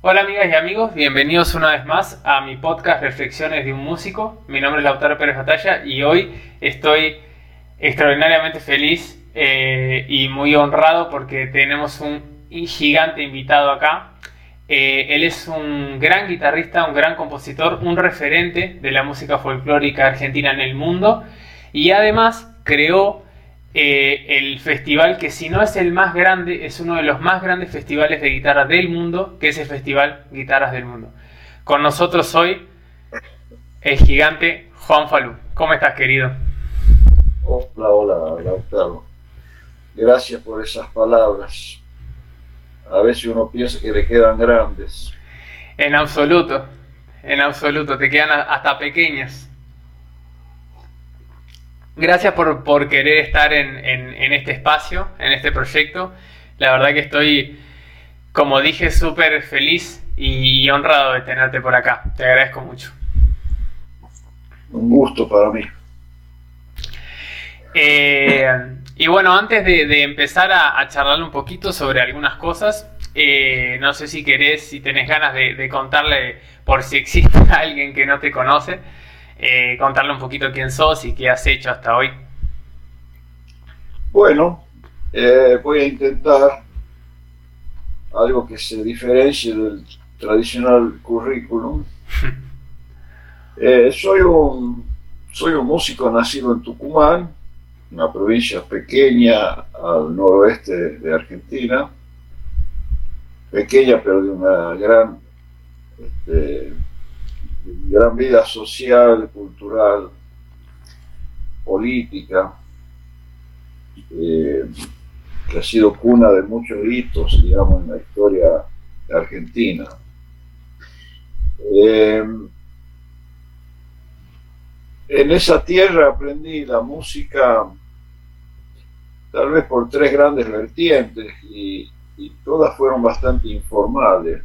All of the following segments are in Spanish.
Hola amigas y amigos, bienvenidos una vez más a mi podcast Reflexiones de un músico. Mi nombre es Lautaro Pérez Batalla y hoy estoy extraordinariamente feliz eh, y muy honrado porque tenemos un gigante invitado acá. Eh, él es un gran guitarrista, un gran compositor, un referente de la música folclórica argentina en el mundo y además creó eh, el festival que si no es el más grande, es uno de los más grandes festivales de guitarra del mundo, que es el Festival Guitarras del Mundo. Con nosotros hoy el gigante Juan Falú. ¿Cómo estás, querido? Hola, hola, Lautaro. Gracias por esas palabras. A veces uno piensa que le quedan grandes. En absoluto, en absoluto, te quedan hasta pequeñas gracias por, querer estar en, este espacio, en este proyecto. La verdad que estoy, como dije, súper feliz y honrado de tenerte por acá. Te agradezco mucho. Un gusto para mí. Eh, y bueno, antes de, empezar a, charlar un poquito sobre algunas cosas, eh, no sé si querés, si tenés ganas de contarle, por si existe alguien que no te conoce, eh, contarle un poquito quién sos y qué has hecho hasta hoy. Bueno, eh, voy a intentar algo que se diferencie del tradicional currículum. Eh, soy, un, soy un músico nacido en Tucumán, una provincia pequeña al noroeste de Argentina, pequeña pero de una gran este, gran vida social, cultural, política, eh, que ha sido cuna de muchos hitos, digamos, en la historia de Argentina. Eh, en esa tierra aprendí la música tal vez por tres grandes vertientes y, todas fueron bastante informales.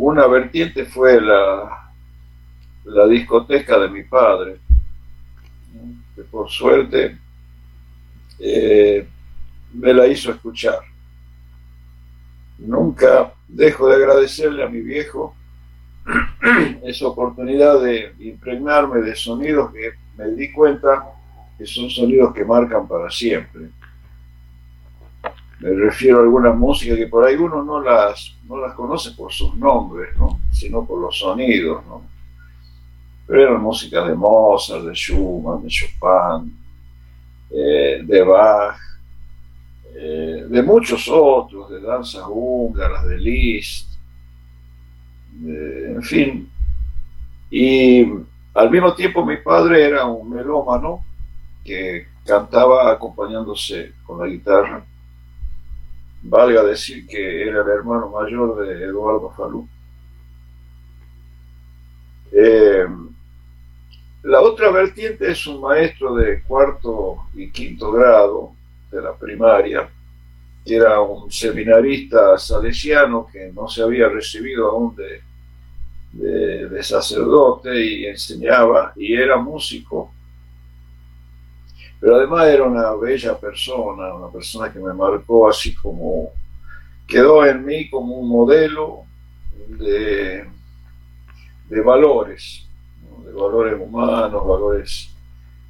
Una vertiente fue la, discoteca de mi padre, que por suerte eh, me la hizo escuchar. Nunca dejo de agradecerle a mi viejo esa oportunidad de impregnarme de sonidos que me di cuenta que son sonidos que marcan para siempre. Me refiero a algunas músicas que por ahí uno no las, no las conoce por sus nombres, sino por los sonidos. ¿no? Pero eran música de Mozart, de Schumann, de Chopin, eh, de Bach, eh, de muchos otros, de danzas húngaras, de Liszt, en fin. Y al mismo tiempo mi padre era un melómano que cantaba acompañándose con la guitarra valga decir que era el hermano mayor de Eduardo Falú. Eh, la otra vertiente es un maestro de cuarto y quinto grado de la primaria, que era un seminarista salesiano que no se había recibido aún de, de sacerdote y enseñaba y era músico pero además era una bella persona, una persona que me marcó así como, quedó en mí como un modelo de, de valores, de valores humanos, valores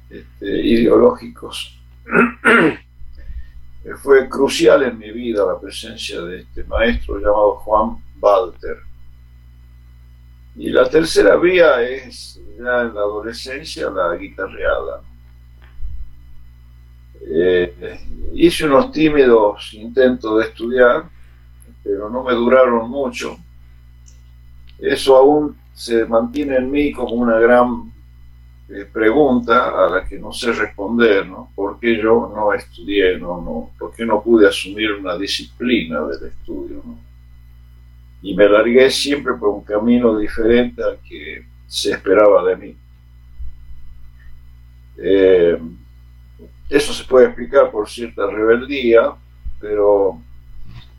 este, ideológicos. Fue crucial en mi vida la presencia de este maestro llamado Juan Walter. Y la tercera vía es ya en la adolescencia la guitarreada. Eh, hice unos tímidos intentos de estudiar, pero no me duraron mucho. Eso aún se mantiene en mí como una gran eh, pregunta a la que no sé responder, ¿no? ¿Por qué yo no estudié? No, no, ¿Por qué no pude asumir una disciplina del estudio? Y me largué siempre por un camino diferente al que se esperaba de mí. Eh, eso se puede explicar por cierta rebeldía, pero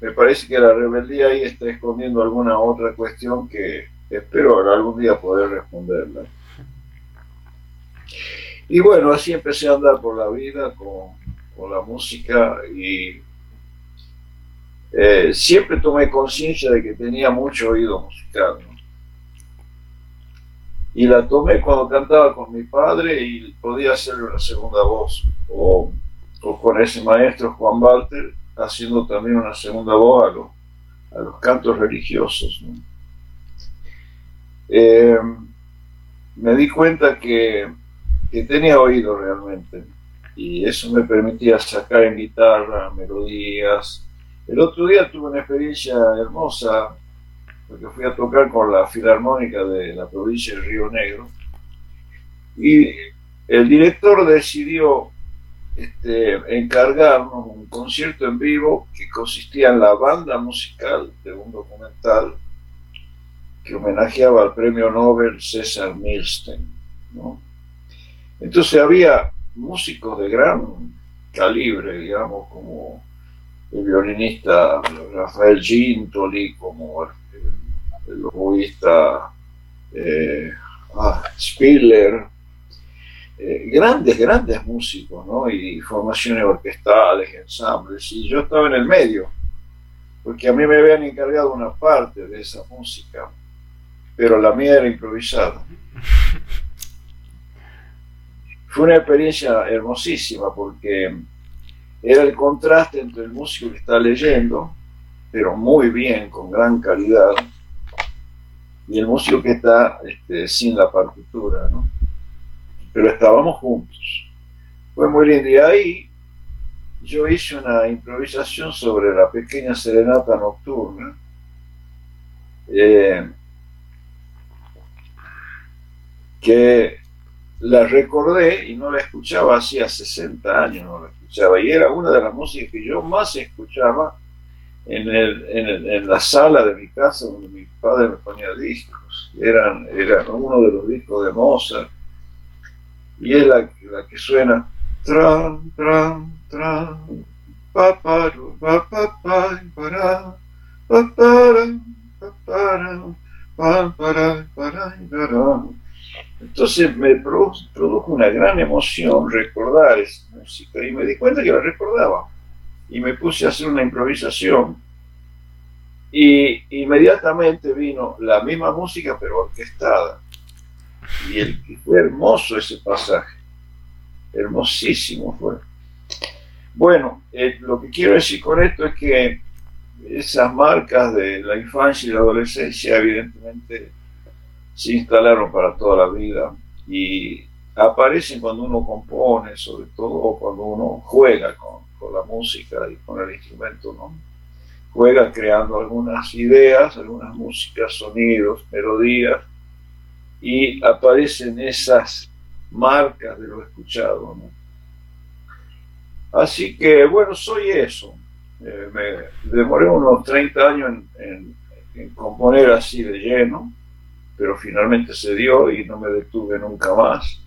me parece que la rebeldía ahí está escondiendo alguna otra cuestión que espero algún día poder responderla. Y bueno, así empecé a andar por la vida con, la música y eh, siempre tomé conciencia de que tenía mucho oído musical. Y la tomé cuando cantaba con mi padre y podía hacer una segunda voz, o, con ese maestro Juan Walter, haciendo también una segunda voz a los, a los cantos religiosos. Eh, me di cuenta que, que tenía oído realmente y eso me permitía sacar en guitarra melodías. El otro día tuve una experiencia hermosa porque fui a tocar con la Filarmónica de la provincia de Río Negro y el director decidió este, encargarnos un concierto en vivo que consistía en la banda musical de un documental que homenajeaba al premio Nobel César Milstein. Entonces había músicos de gran calibre, digamos, como el violinista Rafael Gintoli, como el, el oboísta eh, ah, Spiller, eh, grandes, grandes músicos, ¿no? Y formaciones orquestales, ensambles, y yo estaba en el medio, porque a mí me habían encargado una parte de esa música, pero la mía era improvisada. Fue una experiencia hermosísima porque era el contraste entre el músico que está leyendo, pero muy bien, con gran calidad, y el músico que está este, sin la partitura, ¿no? pero estábamos juntos. Fue muy lindo. Y ahí yo hice una improvisación sobre la pequeña serenata nocturna. Eh, que la recordé y no la escuchaba hacía 60 años, no la escuchaba. Y era una de las músicas que yo más escuchaba en, el, en, la sala de mi casa donde mi padre me ponía discos. Eran, eran uno de los discos de Mozart y es la, que suena tran, tran, tran, Entonces me produjo, una gran emoción recordar esa música y me di cuenta que la recordaba. Y me puse a hacer una improvisación y inmediatamente vino la misma música pero orquestada y el, fue hermoso ese pasaje, hermosísimo fue. Bueno, eh, lo que quiero decir con esto es que esas marcas de la infancia y la adolescencia evidentemente se instalaron para toda la vida y aparecen cuando uno compone, sobre todo cuando uno juega con, con la música y con el instrumento, ¿no? Juega creando algunas ideas, algunas músicas, sonidos, melodías, y aparecen esas marcas de lo escuchado. Así que bueno, soy eso. Eh, me demoré unos 30 años en, componer así de lleno, pero finalmente se dio y no me detuve nunca más.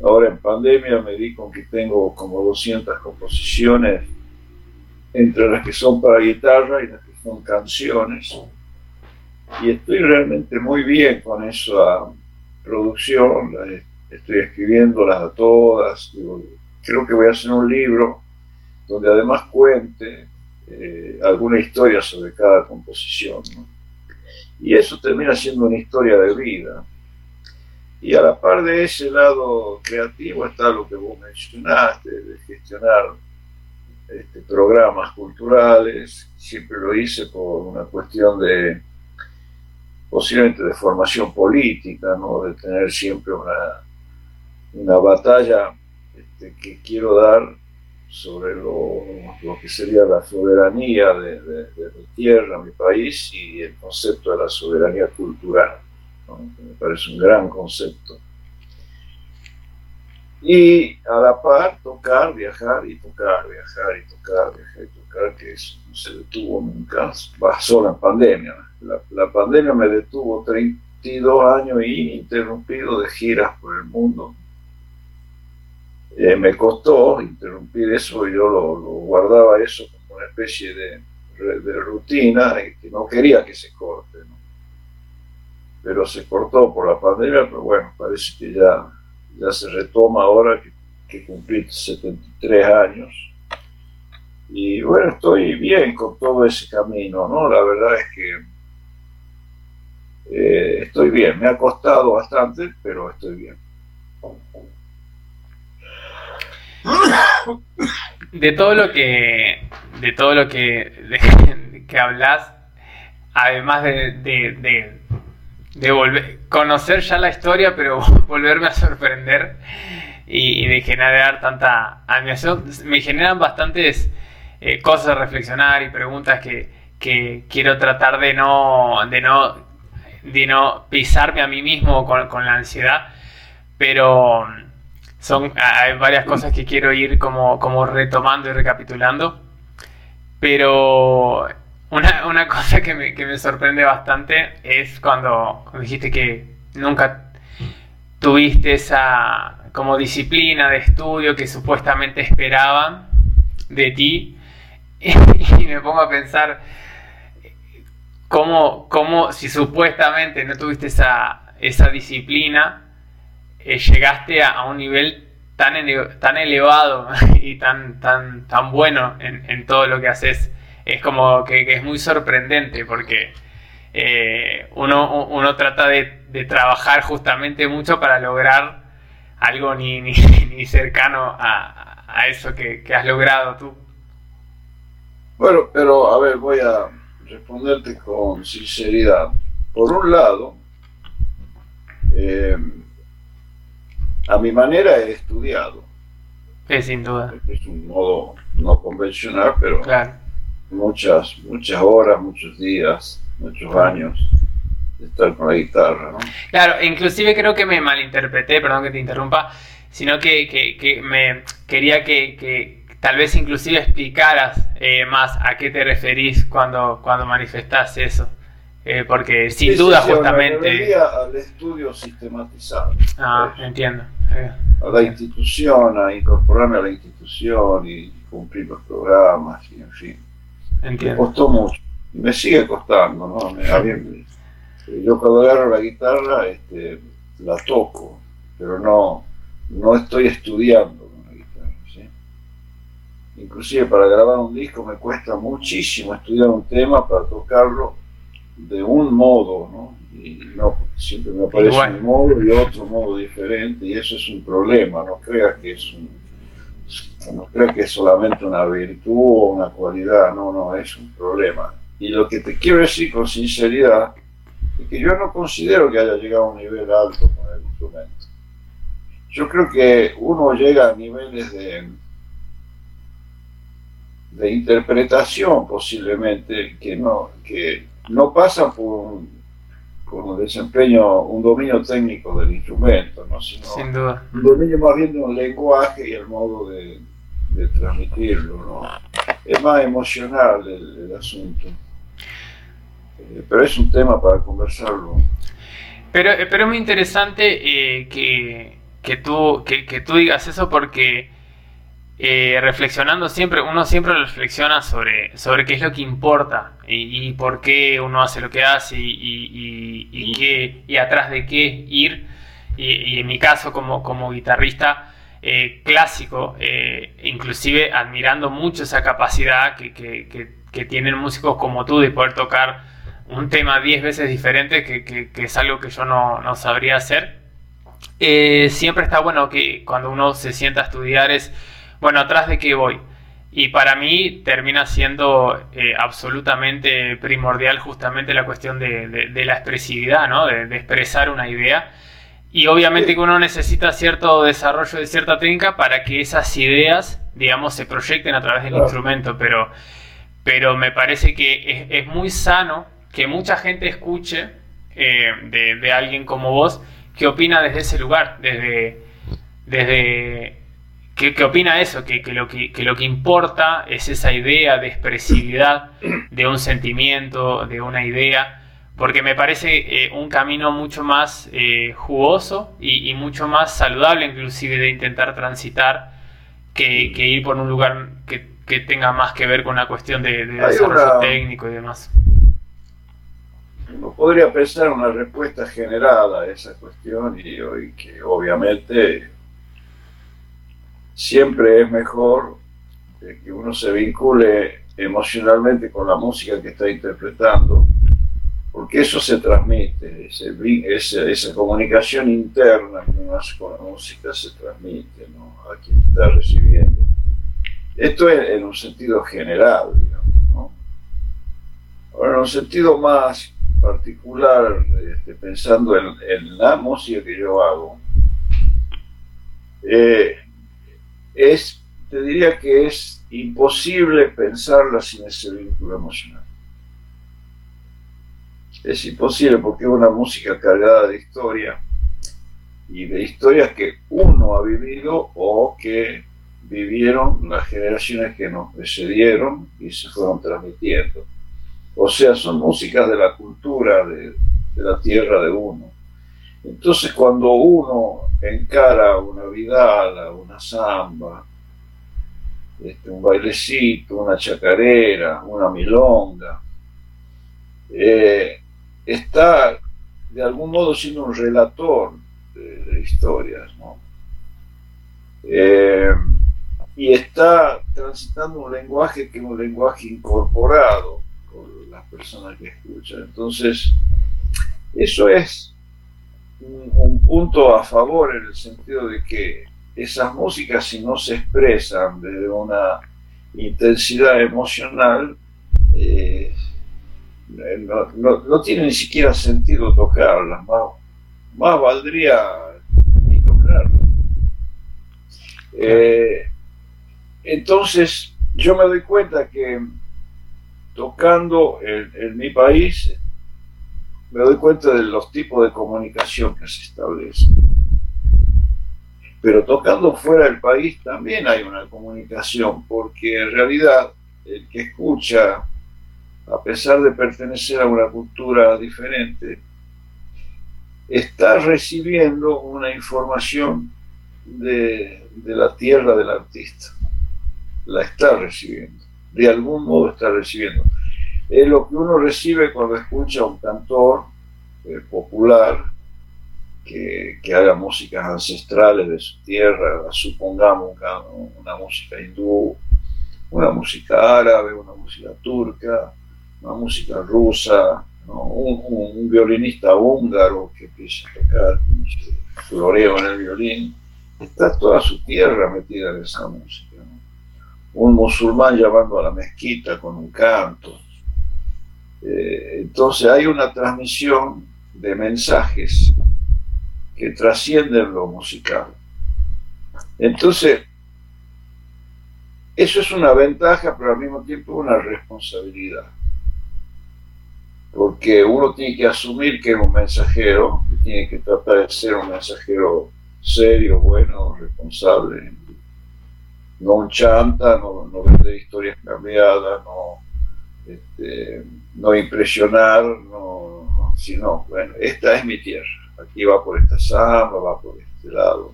Ahora en pandemia me di con que tengo como 200 composiciones, entre las que son para guitarra y las que son canciones y estoy realmente muy bien con esa producción, estoy escribiéndolas a todas, creo que voy a hacer un libro donde además cuente eh, alguna historia sobre cada composición. Y eso termina siendo una historia de vida. Y a la par de ese lado creativo está lo que vos mencionaste, de gestionar este, programas culturales. Siempre lo hice por una cuestión de posiblemente de formación política, ¿no? de tener siempre una, una batalla este, que quiero dar sobre lo, que sería la soberanía de, mi tierra, mi país, y el concepto de la soberanía cultural, me parece un gran concepto. Y a la par tocar, viajar y tocar, viajar y tocar, viajar y tocar, que eso no se detuvo nunca, solo en pandemia. La, la pandemia me detuvo 22 años ininterrumpidos de giras por el mundo. Eh, me costó interrumpir eso, yo lo, guardaba eso como una especie de, de rutina que no quería que se corte. Pero se cortó por la pandemia, pero bueno, parece que ya, ya se retoma ahora que, que cumplí 73 años. Y bueno, estoy bien con todo ese camino, ¿no? La verdad es que eh, estoy bien. Me ha costado bastante, pero estoy bien. De todo lo que, de todo lo que, que hablas, además de, de, volver, conocer ya la historia, pero volverme a sorprender. Y, de generar tanta admiración, me generan bastantes eh, cosas a reflexionar y preguntas que, que quiero tratar de no, de no de no pisarme a mí mismo con, la ansiedad, pero son hay varias cosas que quiero ir como, como retomando y recapitulando. Pero una, cosa que me, sorprende bastante es cuando, dijiste que nunca tuviste esa como disciplina de estudio que supuestamente esperaban de ti. y me pongo a pensar, cómo, cómo si supuestamente no tuviste esa, esa disciplina, eh, llegaste a, un nivel tan, tan elevado y tan, tan, tan bueno en, todo lo que haces. Es como que, es muy sorprendente porque eh, uno, uno, trata de, de, trabajar justamente mucho para lograr algo ni, ni, ni cercano a, a eso que, que has logrado tú. Bueno, pero a ver, voy a, responderte con sinceridad. Por un lado, eh, a mi manera he estudiado. Es sin duda. Es un modo no convencional, pero muchas, muchas horas, muchos días, muchos años de estar con la guitarra. Claro, inclusive creo que me malinterpreté, perdón que te interrumpa, sino que, que, me quería que tal vez inclusive explicaras eh, más a qué te referís cuando, cuando manifestás eso. Eh, porque sin duda justamente... al estudio sistematizado. Ah, entiendo. Eh, a la institución, a incorporarme a la institución y cumplir los programas y en fin. Entiendo. Me costó mucho. Me sigue costando, ¿no? yo cuando agarro la guitarra este, la toco, pero no, no estoy estudiando inclusive para grabar un disco me cuesta muchísimo estudiar un tema para tocarlo de un modo, ¿no? Y no, porque siempre me aparece un modo y otro modo diferente, y eso es un problema, no creas que es un, no creas que es solamente una virtud o una cualidad, no, no, es un problema. Y lo que te quiero decir con sinceridad es que yo no considero que haya llegado a un nivel alto con el instrumento. Yo creo que uno llega a niveles de, de interpretación posiblemente que no, que no pasa por un, por desempeño, un dominio técnico del instrumento, ¿no? sino Sin duda. un dominio más bien de un lenguaje y el modo de, transmitirlo. ¿no? Es más emocional el, asunto. Eh, pero es un tema para conversarlo. Pero, eh, pero es muy interesante eh, que, que, tú, que, que tú digas eso porque eh, reflexionando siempre, uno siempre reflexiona sobre, sobre qué es lo que importa y, por qué uno hace lo que hace y, y, qué, y atrás de qué ir. Y, en mi caso como, como guitarrista eh, clásico, eh, inclusive admirando mucho esa capacidad que, que, que, tienen músicos como tú de poder tocar un tema 10 veces diferente, que, es algo que yo no, no sabría hacer. siempre está bueno que cuando uno se sienta a estudiar es bueno, atrás de qué voy. Y para mí termina siendo eh, absolutamente primordial justamente la cuestión de, la expresividad, ¿no? De, expresar una idea. Y obviamente que uno necesita cierto desarrollo de cierta técnica para que esas ideas, digamos, se proyecten a través del instrumento. Pero, pero me parece que es, muy sano que mucha gente escuche eh, de, alguien como vos que opina desde ese lugar, desde, desde ¿Qué, opina eso? Que, lo que, lo que importa es esa idea de expresividad de un sentimiento, de una idea, porque me parece eh, un camino mucho más eh, jugoso y, mucho más saludable inclusive de intentar transitar que, ir por un lugar que, tenga más que ver con una cuestión de, desarrollo técnico y demás. Uno podría pensar una respuesta general a esa cuestión y, y que obviamente siempre es mejor que uno se vincule emocionalmente con la música que está interpretando porque eso se transmite, esa comunicación interna que uno hace con la música se transmite a quien está recibiendo. Esto es en un sentido general, digamos. Ahora, en un sentido más particular, este, pensando en, la música que yo hago, eh, es, te diría que es imposible pensarla sin ese vínculo emocional es imposible porque es una música cargada de historia y de historias que uno ha vivido o que vivieron las generaciones que nos precedieron y se fueron transmitiendo. O sea, son músicas de la cultura de, la tierra de uno. Entonces cuando uno encara una vidala, una samba, este, un bailecito, una chacarera, una milonga, eh, está de algún modo siendo un relator de, historias, ¿no? Eh, y está transitando un lenguaje que es un lenguaje incorporado por las personas que escuchan. Entonces, eso es un, un, punto a favor en el sentido de que esas músicas, si no se expresan desde una intensidad emocional, eh, no, no, tiene ni siquiera sentido tocarlas, más, más valdría ni tocarlas. Eh, entonces, yo me doy cuenta que tocando en, mi país, me doy cuenta de los tipos de comunicación que se establecen. Pero tocando fuera del país también hay una comunicación, porque en realidad el que escucha a pesar de pertenecer a una cultura diferente, está recibiendo una información de, la tierra del artista. La está recibiendo. De algún modo está recibiendo. Es lo que uno recibe cuando escucha a un cantor eh, popular que, haga músicas ancestrales de su tierra, supongamos una música hindú, una música árabe, una música turca, una música rusa, un, violinista húngaro que empieza a tocar floreo en el violín, está toda su tierra metida en esa música. Un musulmán llamando a la mezquita con un canto. Eh, entonces hay una transmisión de mensajes que trascienden lo musical. Entonces, eso es una ventaja, pero al mismo tiempo una responsabilidad porque uno tiene que asumir que es un mensajero, tiene que tratar de ser un mensajero serio, bueno, responsable, no un chanta, no, no vender historias cambiadas, no, este, no impresionar, no, sino, bueno, esta es mi tierra, aquí va por esta samba, va por este lado.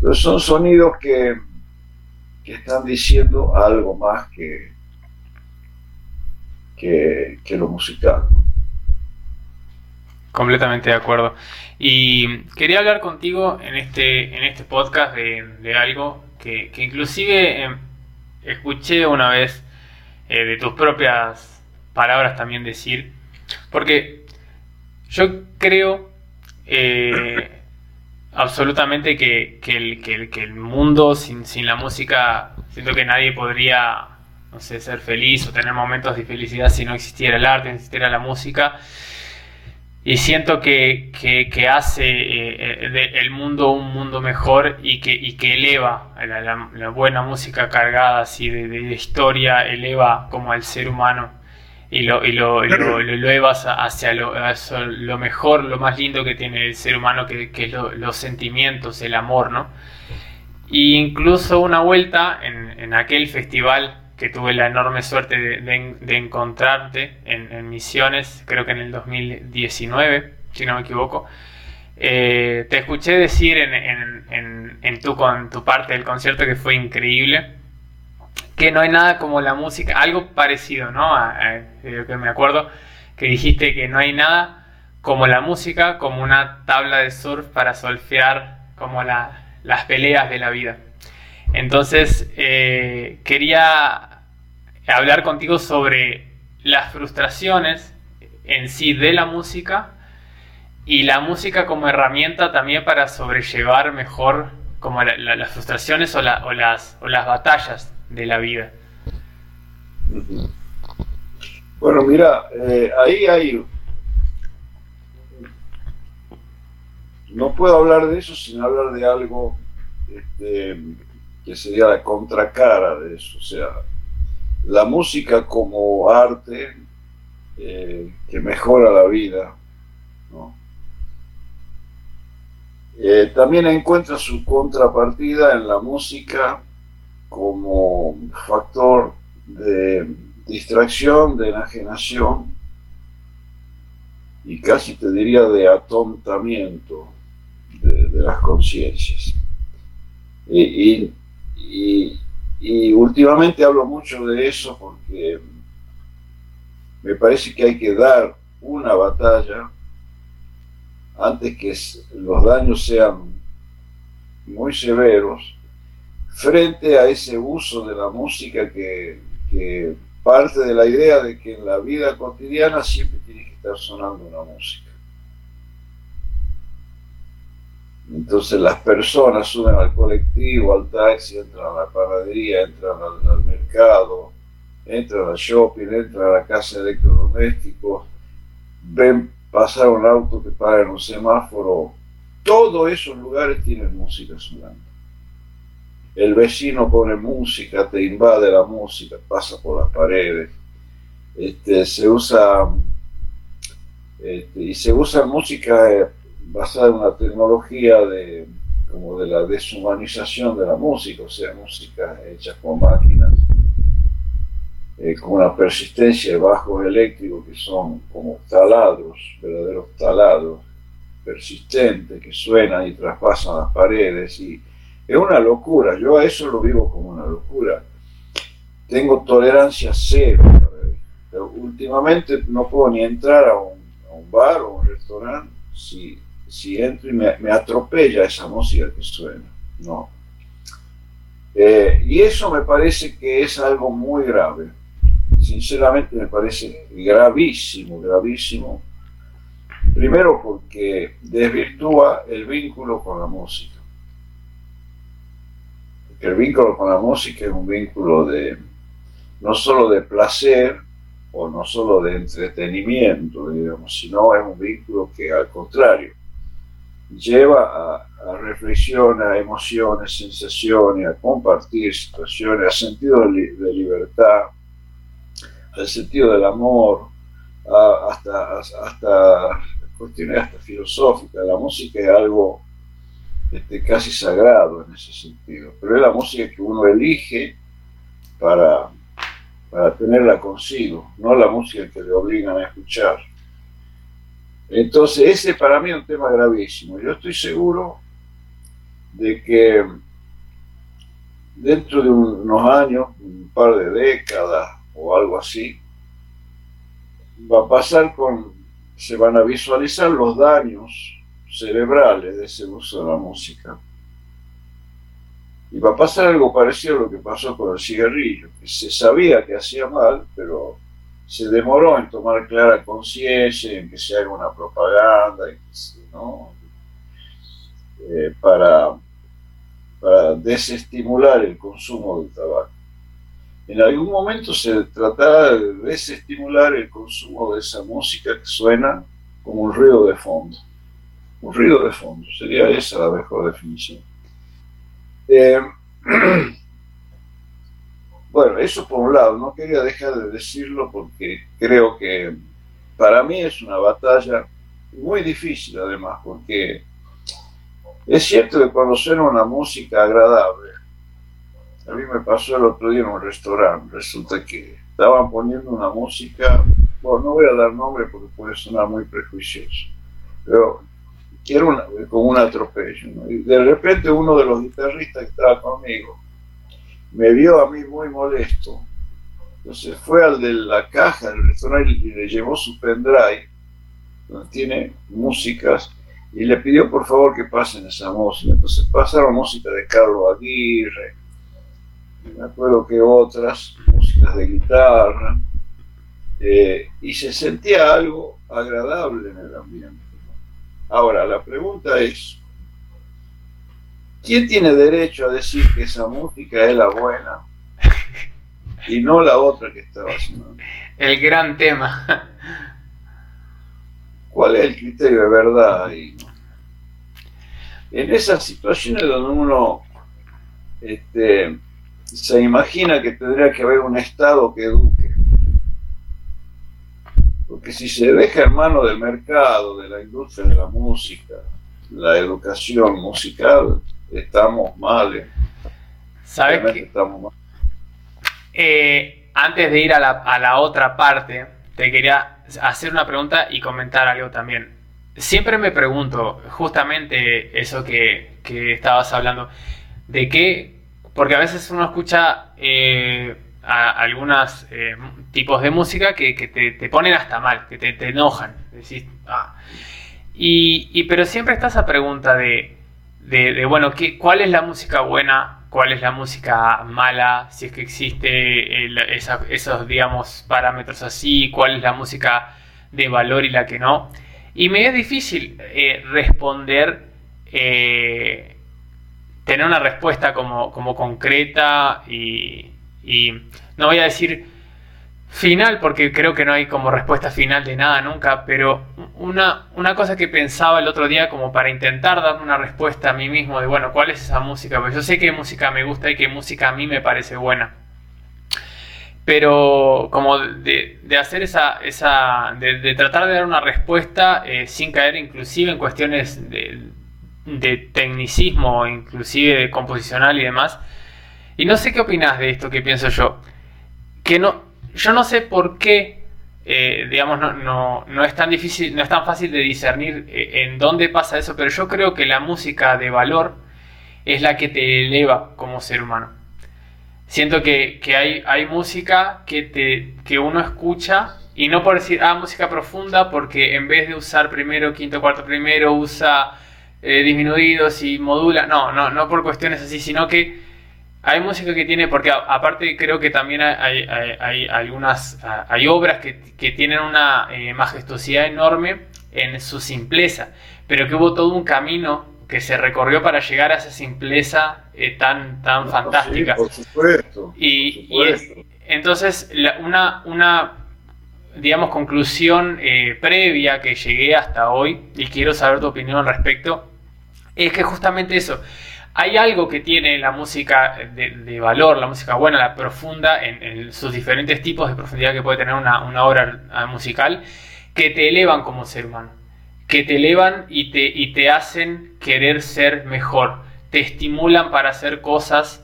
Pero son sonidos que, que están diciendo algo más que, que, lo musical. Completamente de acuerdo. Y quería hablar contigo en este, en este podcast de, algo que, inclusive em, escuché una vez eh, de tus propias palabras también decir, porque yo creo eh, absolutamente que, el, que, el, mundo sin, sin la música, siento que nadie podría no sé, ser feliz o tener momentos de felicidad si no existiera el arte, si existiera la música. Y siento que, hace eh, el mundo un mundo mejor y que, que eleva la, buena música cargada así de, historia, eleva como al ser humano y lo, y lo, eleva hacia lo, mejor, lo más lindo que tiene el ser humano, que, es los sentimientos, el amor, ¿no? Y incluso una vuelta en, en aquel festival que tuve la enorme suerte de, encontrarte en, Misiones, creo que en el 2019, si no me equivoco. Eh, te escuché decir en, tu, con, tu parte del concierto que fue increíble, que no hay nada como la música, algo parecido, ¿no? que me acuerdo que dijiste que no hay nada como la música, como una tabla de surf para solfear como las peleas de la vida. Entonces, eh, quería hablar contigo sobre las frustraciones en sí de la música y la música como herramienta también para sobrellevar mejor como las frustraciones o, las, las batallas de la vida. Bueno, mira, eh, ahí hay... No puedo hablar de eso sin hablar de algo este, que sería la contracara de eso, o sea, la música como arte eh, que mejora la vida, eh, también encuentra su contrapartida en la música como factor de distracción, de enajenación y casi te diría de atontamiento de, las conciencias. y, últimamente hablo mucho de eso porque me parece que hay que dar una batalla antes que los daños sean muy severos frente a ese uso de la música que parte de la idea de que en la vida cotidiana siempre tiene que estar sonando una música. Entonces las personas suben al colectivo, al taxi, entran a la panadería, entran al, mercado, entran al shopping, entran a la casa de electrodomésticos, ven pasar un auto que para en un semáforo. Todos esos lugares tienen música sonando. El vecino pone música, te invade la música, pasa por las paredes. Este, se usa este, y se usa música eh, basada en una tecnología de, como de la deshumanización de la música, o sea, música hecha con máquinas, eh, con una persistencia de bajos eléctricos que son como taladros, verdaderos taladros, persistentes, que suenan y traspasan las paredes, y es una locura, yo a eso lo vivo como una locura. Tengo tolerancia cero, pero últimamente no puedo ni entrar a un, a un bar o un restaurante si si entro y me, atropella esa música que suena, no. Eh, y eso me parece que es algo muy grave. Sinceramente me parece gravísimo, gravísimo. Primero porque desvirtúa el vínculo con la música. Porque el vínculo con la música es un vínculo de no solo de placer o no solo de entretenimiento, digamos, sino es un vínculo que al contrario lleva a, reflexión, a emociones, sensaciones, a compartir situaciones, a sentido de, libertad, al sentido del amor, hasta, hasta cuestiones hasta filosóficas. La música es algo este, casi sagrado en ese sentido, pero es la música que uno elige para, para tenerla consigo, no la música que le obligan a escuchar. Entonces, ese para mí es un tema gravísimo. Yo estoy seguro de que dentro de unos años, un par de décadas o algo así, va a pasar con, se van a visualizar los daños cerebrales de ese uso de la música. Y va a pasar algo parecido a lo que pasó con el cigarrillo, que se sabía que hacía mal, pero se demoró en tomar clara conciencia, en que se haga una propaganda, eh, para, para desestimular el consumo del tabaco. En algún momento se tratará de desestimular el consumo de esa música que suena como un ruido de fondo. Un ruido de fondo, sería esa la mejor definición. Eh, Bueno, eso por un lado, no quería dejar de decirlo porque creo que para mí es una batalla muy difícil además, porque es cierto que cuando suena una música agradable, A mí me pasó el otro día en un restaurante. Resulta que estaban poniendo una música, bueno, no voy a dar nombre porque puede sonar muy prejuicioso, pero era como un atropello. Y de repente uno de los guitarristas que estaba conmigo me vio a mí muy molesto. Entonces fue al de la caja del restaurante y le llevó su pendrive, donde tiene músicas, y le pidió por favor que pasen esa música. Entonces pasaron música de Carlos Aguirre, me acuerdo que otras, músicas de guitarra, eh, y se sentía algo agradable en el ambiente. Ahora, la pregunta es, ¿quién tiene derecho a decir que esa música es la buena y no la otra que estaba haciendo? El gran tema. ¿Cuál es el criterio de verdad ahí? En esas situaciones donde uno este, se imagina que tendría que haber un Estado que eduque. Porque si se deja en mano del mercado, de la industria de la música, la educación musical, estamos mal. ¿Sabes qué? Estamos mal. Eh, antes de ir a la, a la otra parte, te quería hacer una pregunta y comentar algo también. Siempre me pregunto, justamente eso que, que estabas hablando, de qué porque a veces uno escucha eh, algunos eh, tipos de música que, te, ponen hasta mal, que te, enojan. Ah". y, pero siempre está esa pregunta de, bueno, ¿qué, ¿cuál es la música buena? ¿Cuál es la música mala? Si es que existe esos, digamos, parámetros así. ¿Cuál es la música de valor y la que no? Y me es difícil eh, responder tener una respuesta como, concreta y, no voy a decir final porque creo que no hay como respuesta final de nada nunca, pero una, una cosa que pensaba el otro día como para intentar darme una respuesta a mí mismo de, bueno, ¿cuál es esa música? Pues yo sé qué música me gusta y qué música a mí me parece buena. Pero como de, hacer esa, esa de, tratar de dar una respuesta eh, sin caer inclusive en cuestiones de, de tecnicismo, inclusive de composicional y demás. Y no sé qué opinas de esto que pienso yo. Que no, yo no sé por qué, eh, digamos, no, no, es tan difícil, no es tan fácil de discernir eh, en dónde pasa eso, pero yo creo que la música de valor es la que te eleva como ser humano. Siento que, hay, hay música que, te, que uno escucha y no por decir, ah, música profunda, porque en vez de usar primero, quinto, cuarto, primero, usa eh, disminuidos y modula. No, no, no por cuestiones así, sino que hay música que tiene, porque aparte creo que también hay, hay, algunas, hay obras que, tienen una eh, majestuosidad enorme en su simpleza, pero que hubo todo un camino que se recorrió para llegar a esa simpleza eh, tan, tan fantástica. por supuesto. Y, entonces una, una digamos, conclusión eh, previa que llegué hasta hoy, y quiero saber tu opinión al respecto, es que justamente eso, hay algo que tiene la música de, valor, la música buena, la profunda, en, sus diferentes tipos de profundidad que puede tener una, obra ah, musical, que te elevan como ser humano, que te elevan y te, y te hacen querer ser mejor, te estimulan para hacer cosas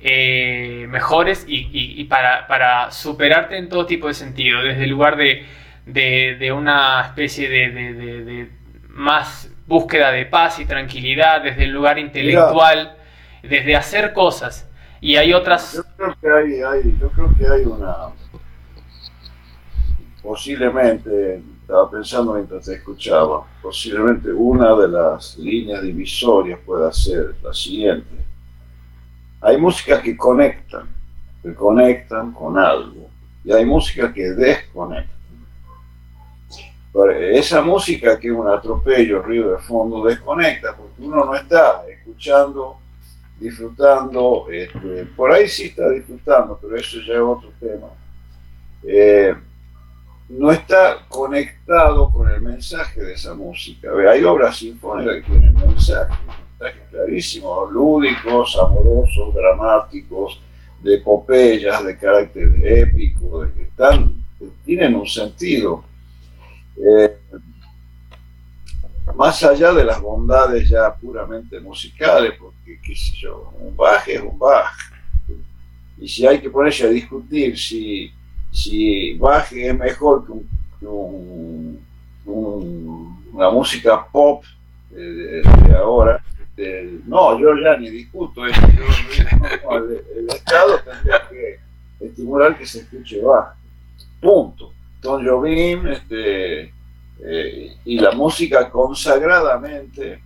eh, mejores y, para, superarte en todo tipo de sentido, desde el lugar de, una especie de, más búsqueda de paz y tranquilidad, desde el lugar intelectual, desde hacer cosas. Y hay otras... Yo creo que hay, yo creo que hay una... Posiblemente, estaba pensando mientras te escuchaba, posiblemente una de las líneas divisorias pueda ser la siguiente hay música que conectan, que conectan con algo, y hay música que desconectan. Esa música que es un atropello, ruido de fondo, desconecta, porque uno no está escuchando, disfrutando, este, por ahí sí está disfrutando, pero eso ya es otro tema. Eh, no está conectado con el mensaje de esa música. Hay obras sinfónicas que tienen mensaje clarísimos, lúdicos, amorosos, dramáticos, de epopeyas, de carácter épico, de que están, tienen un sentido. Eh, más allá de las bondades ya puramente musicales, porque qué sé yo, un Bach es un Bach, Y si hay que ponerse a discutir si, si es mejor que, una música pop de, ahora, no, yo ya ni discuto eso. el, Estado tendría que estimular que se escuche Bach. Punto. Don Jobim este, eh, y la música consagradamente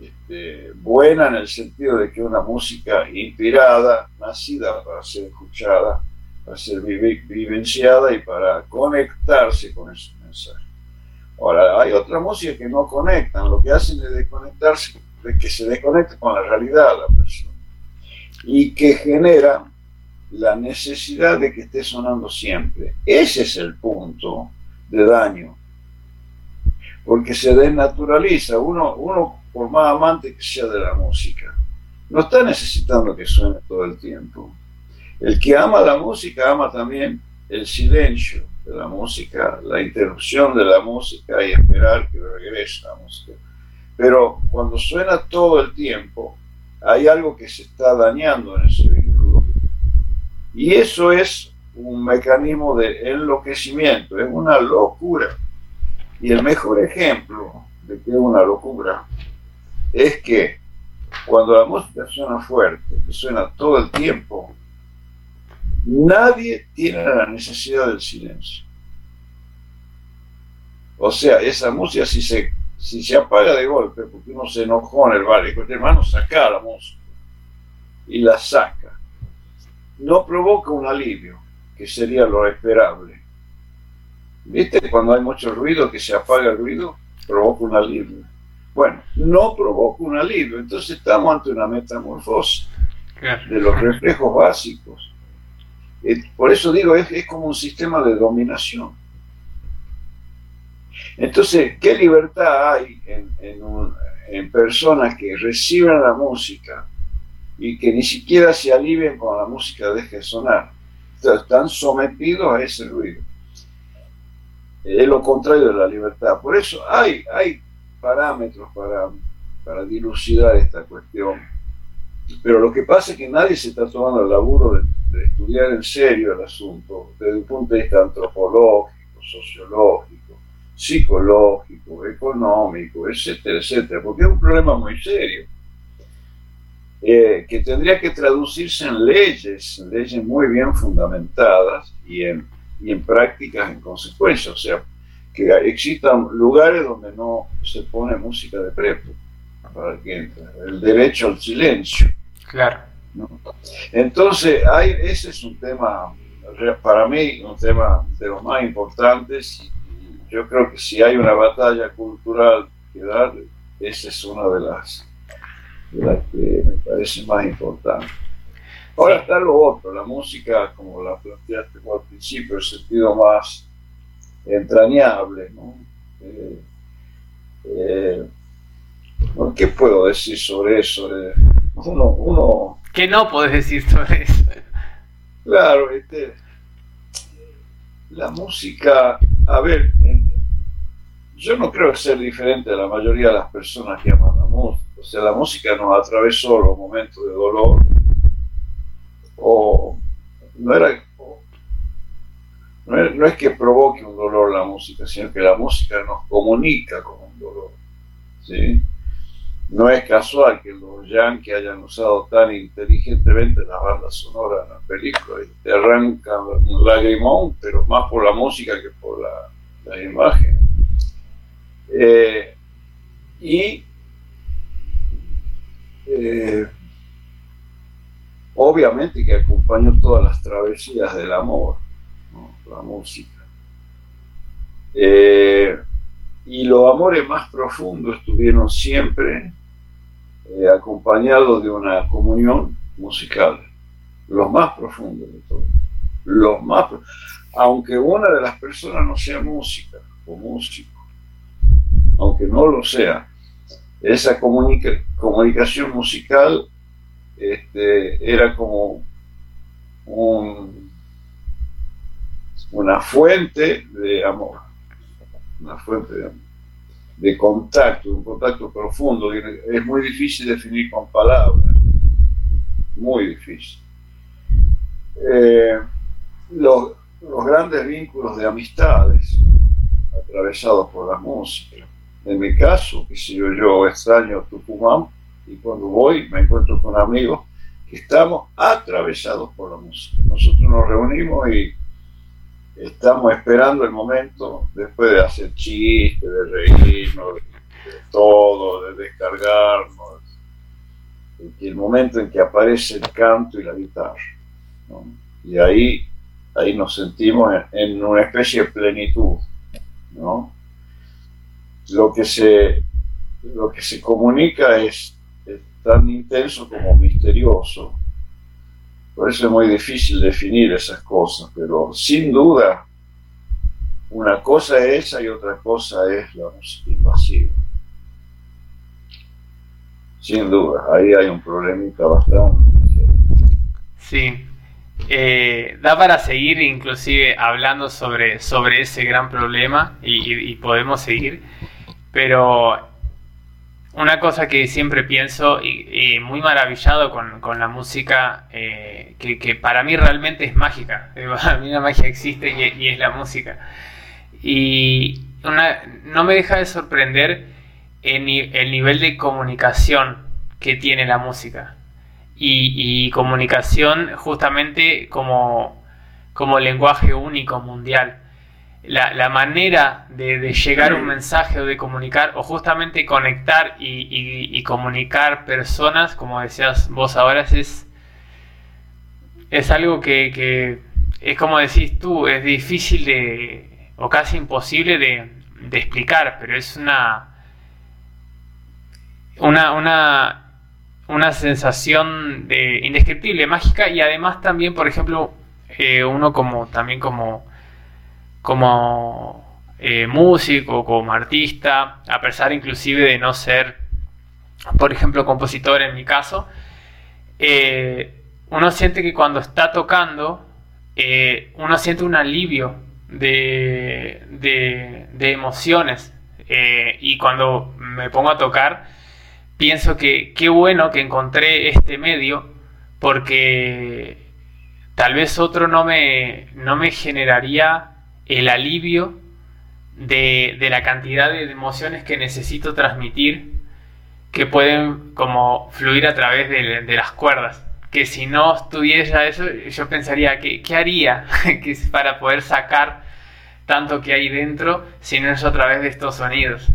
este, buena en el sentido de que una música inspirada, nacida para ser escuchada, para ser vivenciada y para conectarse con ese mensaje. Ahora, hay otras músicas que no conectan, lo que hacen es desconectarse, de que se desconecte con la realidad de la persona y que genera la necesidad de que esté sonando siempre. Ese es el punto de daño, porque se desnaturaliza. Uno, uno por más amante que sea de la música, no está necesitando que suene todo el tiempo. El que ama la música ama también el silencio de la música, la interrupción de la música y esperar que regrese la música. Pero cuando suena todo el tiempo, hay algo que se está dañando en ese vínculo. Y eso es un mecanismo de enloquecimiento, es una locura. Y el mejor ejemplo de que es una locura es que cuando la música suena fuerte, que suena todo el tiempo, nadie tiene la necesidad del silencio. O sea, esa música si se, si se apaga de golpe, porque uno se enojó en el bar y dice, hermano, saca la música y la saca, no provoca un alivio, que sería lo esperable. ¿Viste? Cuando hay mucho ruido, que se apaga el ruido, provoca un alivio. Bueno, no provoca un alivio, entonces estamos ante una metamorfosis de los reflejos básicos. Eh, por eso digo, es, es como un sistema de dominación. Entonces, ¿qué libertad hay en, en, personas que reciben la música y que ni siquiera se alivien cuando la música deje de sonar? están sometidos a ese ruido. Es lo contrario de la libertad. Por eso hay, hay parámetros para, para dilucidar esta cuestión. Pero lo que pasa es que nadie se está tomando el laburo de, estudiar en serio el asunto desde un punto de vista antropológico, sociológico, psicológico, económico, etcétera, etcétera, porque es un problema muy serio. Eh, que tendría que traducirse en leyes, en leyes muy bien fundamentadas y en, y en prácticas en consecuencia. O sea, que existan lugares donde no se pone música de prepo, para que el derecho al silencio. Claro. Entonces, hay, ese es un tema, para mí, un tema de los más importantes. Y yo creo que si hay una batalla cultural que dar, esa es una de las, de las que me parece más importante. Ahora está lo otro, la música, como la planteaste al principio, el sentido más entrañable. ¿no? Eh, eh, ¿Qué puedo decir sobre eso? Eh, uno, uno, ¿Qué no puedes decir sobre eso? Claro, este, la música, a ver, yo no creo ser diferente a la mayoría de las personas que aman la música. O sea, la música nos atravesó los momentos de dolor. O no era no es, que provoque un dolor la música, sino que la música nos comunica con un dolor. ¿sí? No es casual que los Yankees hayan usado tan inteligentemente la banda sonora en la película y te arrancan un lagrimón, pero más por la música que por la, la imagen. Eh, y eh, obviamente que acompañó todas las travesías del amor la música. Eh, y los amores más profundos estuvieron siempre eh, acompañados de una comunión musical, los más profundos de todos. Los más, aunque una de las personas no sea música o músico, aunque no lo sea, esa comunicación musical este, era como un, una fuente de amor, una fuente de, contacto, un contacto profundo. Es muy difícil definir con palabras, muy difícil. eh, los, los grandes vínculos de amistades atravesados por la música. En mi caso, que si yo, yo extraño Tucumán y cuando voy me encuentro con amigos que estamos atravesados por la música. Nosotros nos reunimos y estamos esperando el momento después de hacer chistes, de reírnos, de, todo, de descargarnos, el momento en que aparece el canto y la guitarra. Y ahí, ahí nos sentimos en, una especie de plenitud. ¿no? Lo, que se, lo que se comunica es tan intenso como misterioso por eso es muy difícil definir esas cosas, pero sin duda una cosa es esa y otra cosa es la música invasiva. Sin duda, ahí hay un problemita bastante. Sí, eh, da para seguir inclusive hablando sobre, sobre ese gran problema y podemos seguir, pero una cosa que siempre pienso y, muy maravillado con, la música, eh, que, para mí realmente es mágica. Para mí la magia existe y, es la música. Y no me deja de sorprender el, el, nivel de comunicación que tiene la música. Y, comunicación justamente como, como lenguaje único mundial la, manera de, llegar un mensaje o de comunicar, o justamente conectar y, comunicar personas, como decías vos ahora, es, es algo que, es como decís tú, es difícil de, o casi imposible de, explicar, pero es una, una, una, una sensación de indescriptible, mágica, y además también, por ejemplo, eh, uno como también como como eh, músico, como artista, a pesar inclusive de no ser, por ejemplo, compositor en mi caso, eh, uno siente que cuando está tocando, eh, uno siente un alivio de, de, emociones. y cuando me pongo a tocar, pienso que qué bueno que encontré este medio porque tal vez otro no me, no me generaría el alivio de, la cantidad de emociones que necesito transmitir que pueden como fluir a través de, las cuerdas. Que si no estuviera eso, yo pensaría que qué haría que para poder sacar tanto que hay dentro si no es a través de estos sonidos.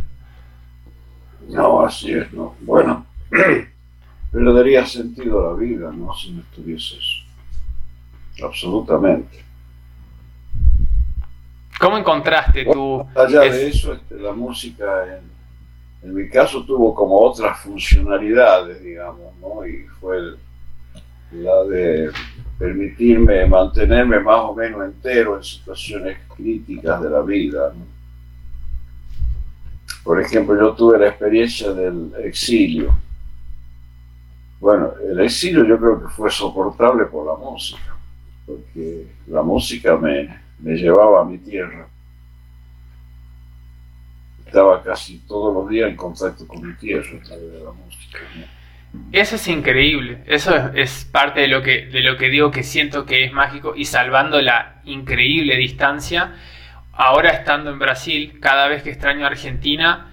No, así es, ¿no? Bueno, pero daría sentido a la vida, ¿no? Si no eso. Absolutamente. ¿Cómo encontraste tú? Allá de eso, este, la música en, mi caso tuvo como otras funcionalidades, digamos, ¿no? Y fue la de permitirme mantenerme más o menos entero en situaciones críticas de la vida. Por ejemplo, yo tuve la experiencia del exilio. Bueno, el exilio yo creo que fue soportable por la música, porque la música me, me llevaba a mi tierra. Estaba casi todos los días en contacto con mi tierra de la música. Eso es increíble, eso es, parte de lo, que, de lo que digo que siento que es mágico y salvando la increíble distancia, ahora estando en Brasil, cada vez que extraño Argentina,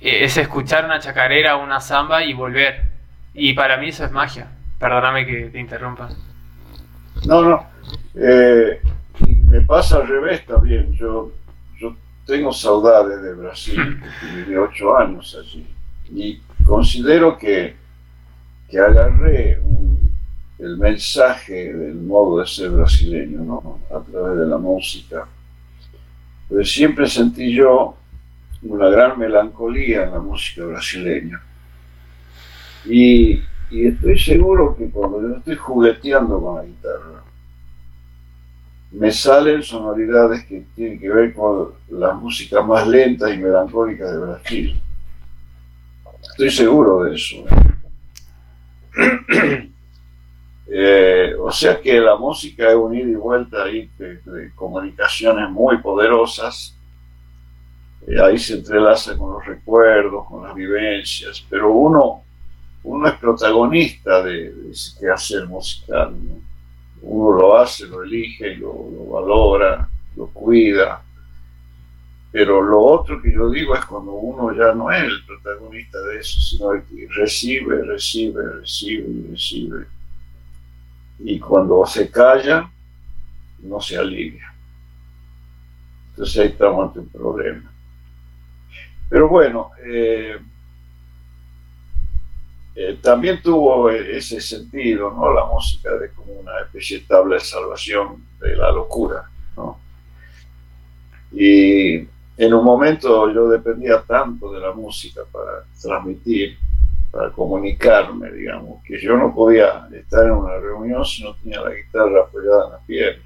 eh, es escuchar una chacarera o una samba y volver. Y para mí eso es magia. Perdóname que te interrumpa. No, no. Eh, me pasa al revés también. Yo, yo tengo saudades de Brasil, porque viví ocho años allí. Y considero que, que agarré el mensaje del modo de ser brasileño, ¿no? A través de la música. Pues siempre sentí yo una gran melancolía en la música brasileña. Y, y estoy seguro que cuando yo estoy jugueteando con la guitarra, me salen sonoridades que tienen que ver con las músicas más lentas y melancólicas de Brasil. Estoy seguro de eso. Eh, o sea que la música es un ida y vuelta ahí de, comunicaciones muy poderosas. Eh, ahí se entrelaza con los recuerdos, con las vivencias, pero uno, uno es protagonista de, ese quehacer musical. Uno lo hace, lo elige, lo, lo valora, lo cuida. Pero lo otro que yo digo es cuando uno ya no es el protagonista de eso, sino que recibe, recibe, recibe y recibe. Y cuando se calla, no se alivia. Entonces ahí estamos ante un problema. Pero bueno, eh, eh, también tuvo ese sentido, ¿no? La música de como una especie de tabla de salvación de la locura, ¿no? Y en un momento yo dependía tanto de la música para transmitir, para comunicarme, digamos, que yo no podía estar en una reunión si no tenía la guitarra apoyada en la pierna.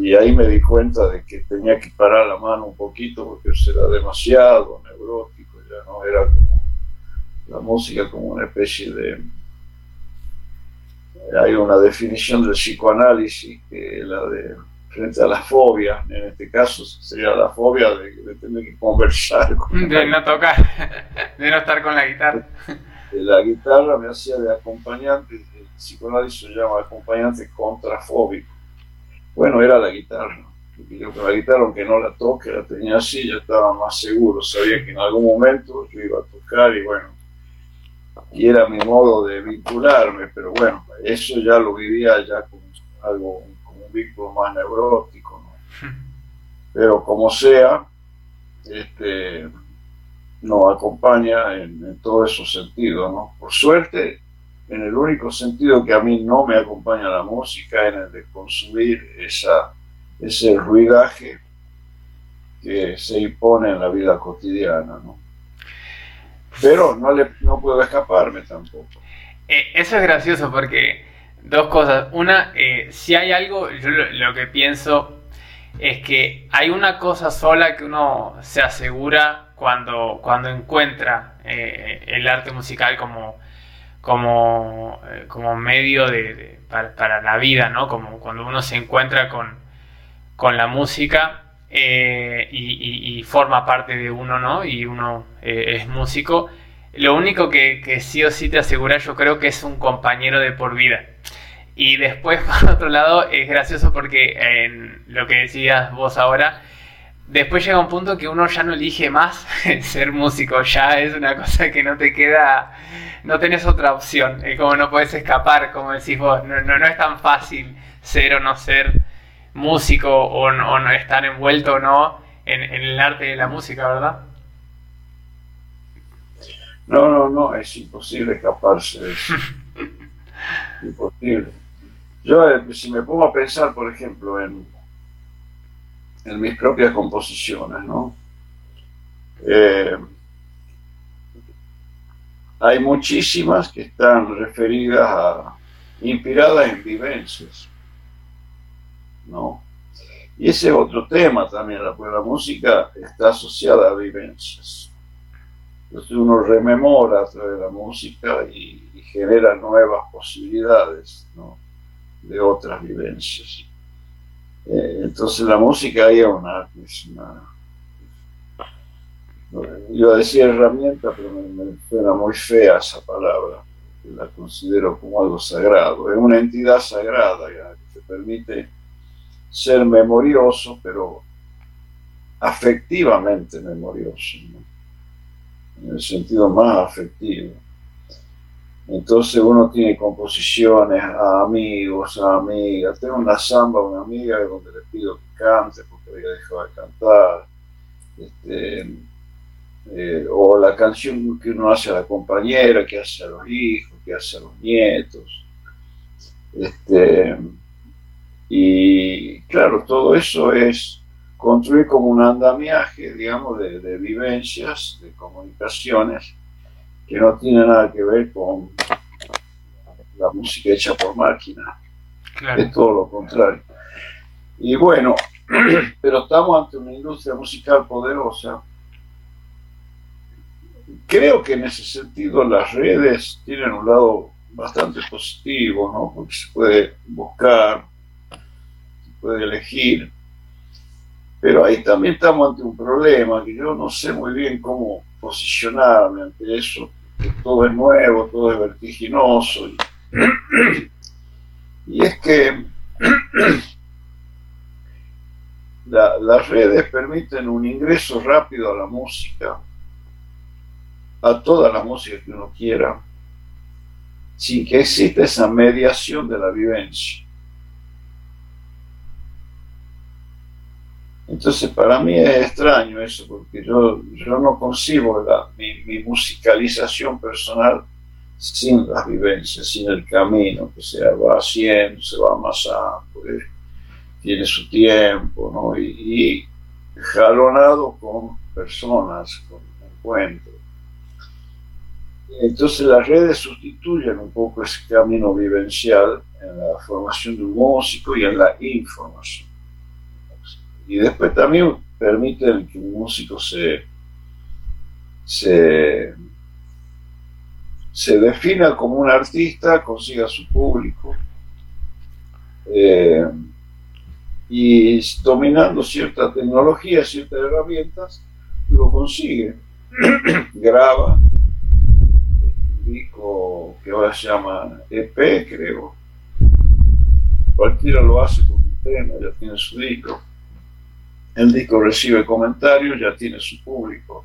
y ahí me di cuenta de que tenía que parar la mano un poquito porque era demasiado neurótico ¿no? Era como la música como una especie de... Hay una definición del psicoanálisis que la de frente a la fobia, en este caso sería la fobia de, tener que conversar. de no tocar, de no estar con la guitarra. La guitarra me hacía de acompañante, el psicoanálisis se llama acompañante contrafóbico. Bueno, era la guitarra yo con la guitarra, aunque no la toque, la tenía así, ya estaba más seguro, sabía que en algún momento yo iba a tocar y bueno, y era mi modo de vincularme, pero bueno, eso ya lo vivía ya como algo, como un vínculo más neurótico, Pero como sea, este, nos acompaña en, en todos esos sentidos, ¿no? Por suerte, en el único sentido que a mí no me acompaña la música, en el de consumir esa ese ruidaje que se impone en la vida cotidiana, ¿no? Pero no, le, no puedo escaparme tampoco. Eh, eso es gracioso porque dos cosas. Una, eh, si hay algo, yo lo, que pienso es que hay una cosa sola que uno se asegura cuando, cuando encuentra eh, el arte musical como, como, como medio de, para, para, la vida, ¿no? Como cuando uno se encuentra con, con la música eh, y, forma parte de uno, ¿no? Y uno eh, es músico. Lo único que, sí o sí te asegura, yo creo que es un compañero de por vida. Y después, por otro lado, es gracioso porque en lo que decías vos ahora, después llega un punto que uno ya no elige más ser músico, ya es una cosa que no te queda, no tenés otra opción, es como no puedes escapar, como decís vos, no, no, no es tan fácil ser o no ser músico o no, estar envuelto o no en, el arte de la música, ¿verdad? No, no, no, es imposible escaparse de eso. imposible. Yo, eh, si me pongo a pensar, por ejemplo, en, en mis propias composiciones, ¿no? Eh, hay muchísimas que están referidas a, inspiradas en vivencias. ¿No? Y ese es otro tema también, pues la música está asociada a vivencias. Entonces uno rememora a través de la música y, genera nuevas posibilidades de otras vivencias. Eh, entonces la música ahí es una, yo decía herramienta, pero me, me, suena muy fea esa palabra, la considero como algo sagrado, es una entidad sagrada que te permite ser memorioso, pero afectivamente memorioso, en el sentido más afectivo. Entonces uno tiene composiciones a amigos, a amigas. Tengo una samba una amiga donde le pido que cante porque había dejado de cantar. Este, eh, o la canción que uno hace a la compañera, que hace a los hijos, que hace a los nietos. Este, y claro, todo eso es construir como un andamiaje, digamos, de, vivencias, de comunicaciones, que no tiene nada que ver con la música hecha por máquina. Es todo lo contrario. Y bueno, pero estamos ante una industria musical poderosa. Creo que en ese sentido las redes tienen un lado bastante positivo, ¿no? Porque se puede buscar, puede elegir. Pero ahí también estamos ante un problema, que yo no sé muy bien cómo posicionarme ante eso, que todo es nuevo, todo es vertiginoso, y es que las redes permiten un ingreso rápido a la música, a toda la música que uno quiera, sin que exista esa mediación de la vivencia. Entonces para mí es extraño eso, porque yo, yo no concibo mi, musicalización personal sin las vivencias, sin el camino que se va haciendo, se va amasando, pues, tiene su tiempo, ¿no? Y, y jalonado con personas, con encuentros. Entonces las redes sustituyen un poco ese camino vivencial en la formación de un músico y en la información y después también permiten que un músico se, se, defina como un artista, consiga su público, eh, y dominando cierta tecnología, ciertas herramientas, lo consigue. Graba un disco que ahora se llama EP, creo. Cualquiera lo hace con un tema, ya tiene su disco el disco recibe comentarios, ya tiene su público.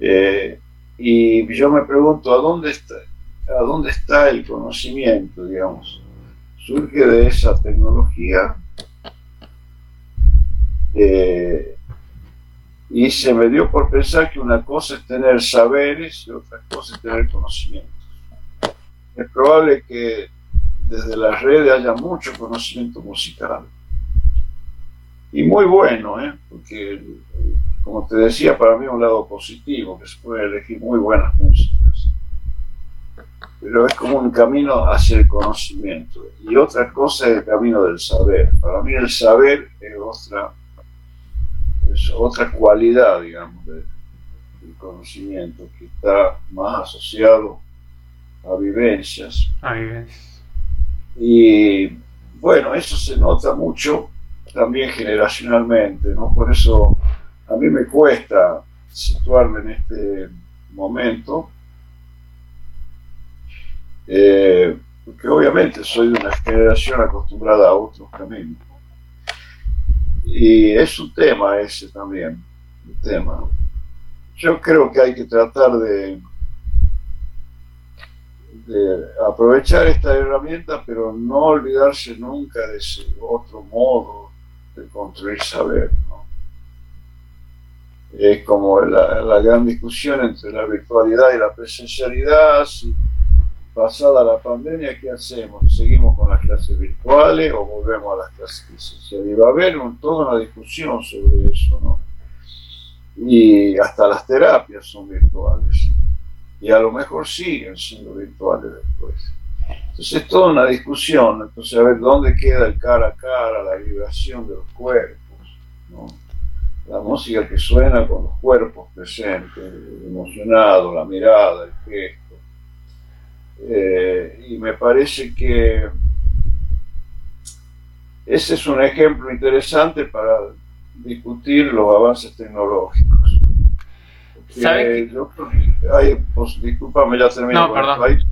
Eh, y yo me pregunto, ¿a dónde está, el conocimiento, digamos? Surge de esa tecnología eh, y se me dio por pensar que una cosa es tener saberes y otra cosa es tener conocimientos. Es probable que desde las redes haya mucho conocimiento musical y muy bueno, ¿eh? porque como te decía, para mí un lado positivo, que se puede elegir muy buenas músicas. Pero es como un camino hacia el conocimiento. Y otra cosa es el camino del saber. Para mí el saber es otra, es otra cualidad, digamos, del conocimiento, que está más asociado a vivencias. A vivencias. Y bueno, eso se nota mucho también generacionalmente, ¿no? Por eso a mí me cuesta situarme en este momento, eh, porque obviamente soy de una generación acostumbrada a otros caminos. Y es un tema ese también, un tema. Yo creo que hay que tratar de, de aprovechar esta herramienta, pero no olvidarse nunca de ese otro modo de construir saber. Es como la, gran discusión entre la virtualidad y la presencialidad. pasada la pandemia, ¿qué hacemos? ¿Seguimos con las clases virtuales o volvemos a las clases presenciales? Y va a haber toda una discusión sobre eso, ¿no? Y hasta las terapias son virtuales. Y a lo mejor siguen siendo virtuales después. Entonces es toda una discusión, entonces a ver dónde queda el cara a cara, la vibración de los cuerpos, la música que suena con los cuerpos presentes, emocionados, la mirada, el gesto. Eh, y me parece que ese es un ejemplo interesante para discutir los avances tecnológicos. ¿Sabes? Hay, pues, discúlpame, ya termino. No, perdón hay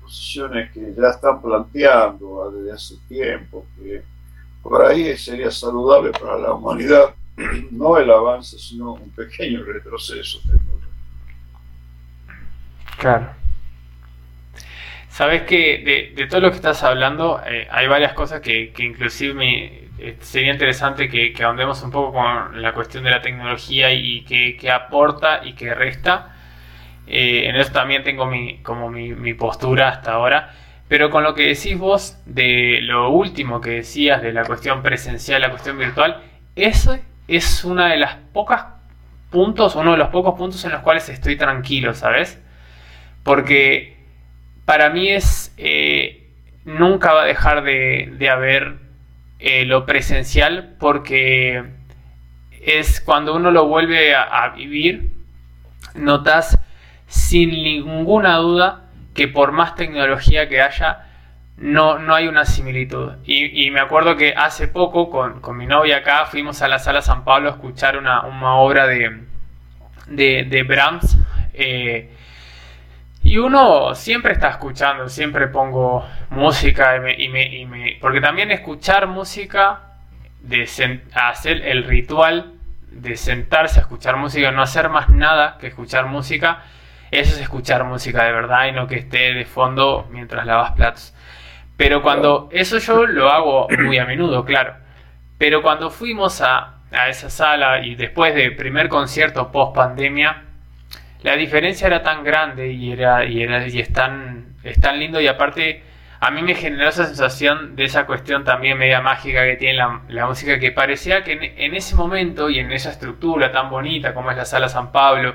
posiciones que ya están planteando desde hace tiempo, que por ahí sería saludable para la humanidad, no el avance, sino un pequeño retroceso Claro. Sabes que de, todo lo que estás hablando, eh, hay varias cosas que, inclusive me, eh, sería interesante que, ahondemos un poco con la cuestión de la tecnología y que aporta y que resta. Eh, en eso también tengo mi, como mi, postura hasta ahora. Pero con lo que decís vos de lo último que decías de la cuestión presencial, la cuestión virtual, eso es una de las pocas puntos, uno de los pocos puntos en los cuales estoy tranquilo, ¿sabes? Porque para mí es, eh, nunca va a dejar de, haber eh, lo presencial porque es cuando uno lo vuelve a vivir, notas sin ninguna duda que por más tecnología que haya, no, no hay una similitud. Y, me acuerdo que hace poco con, mi novia acá fuimos a la sala San Pablo a escuchar una, obra de, de, Brahms. Eh, Y uno siempre está escuchando, siempre pongo música y me, y me, porque también escuchar música, de hacer el ritual de sentarse a escuchar música, no hacer más nada que escuchar música, eso es escuchar música de verdad y no que esté de fondo mientras lavas platos. Pero cuando eso yo lo hago muy a menudo, claro. Pero cuando fuimos a, a esa sala y después del primer concierto post pandemia, la diferencia era tan grande y era y era y es tan, es tan lindo y aparte a mí me generó esa sensación de esa cuestión también media mágica que tiene la, música que parecía que en, ese momento y en esa estructura tan bonita como es la sala San Pablo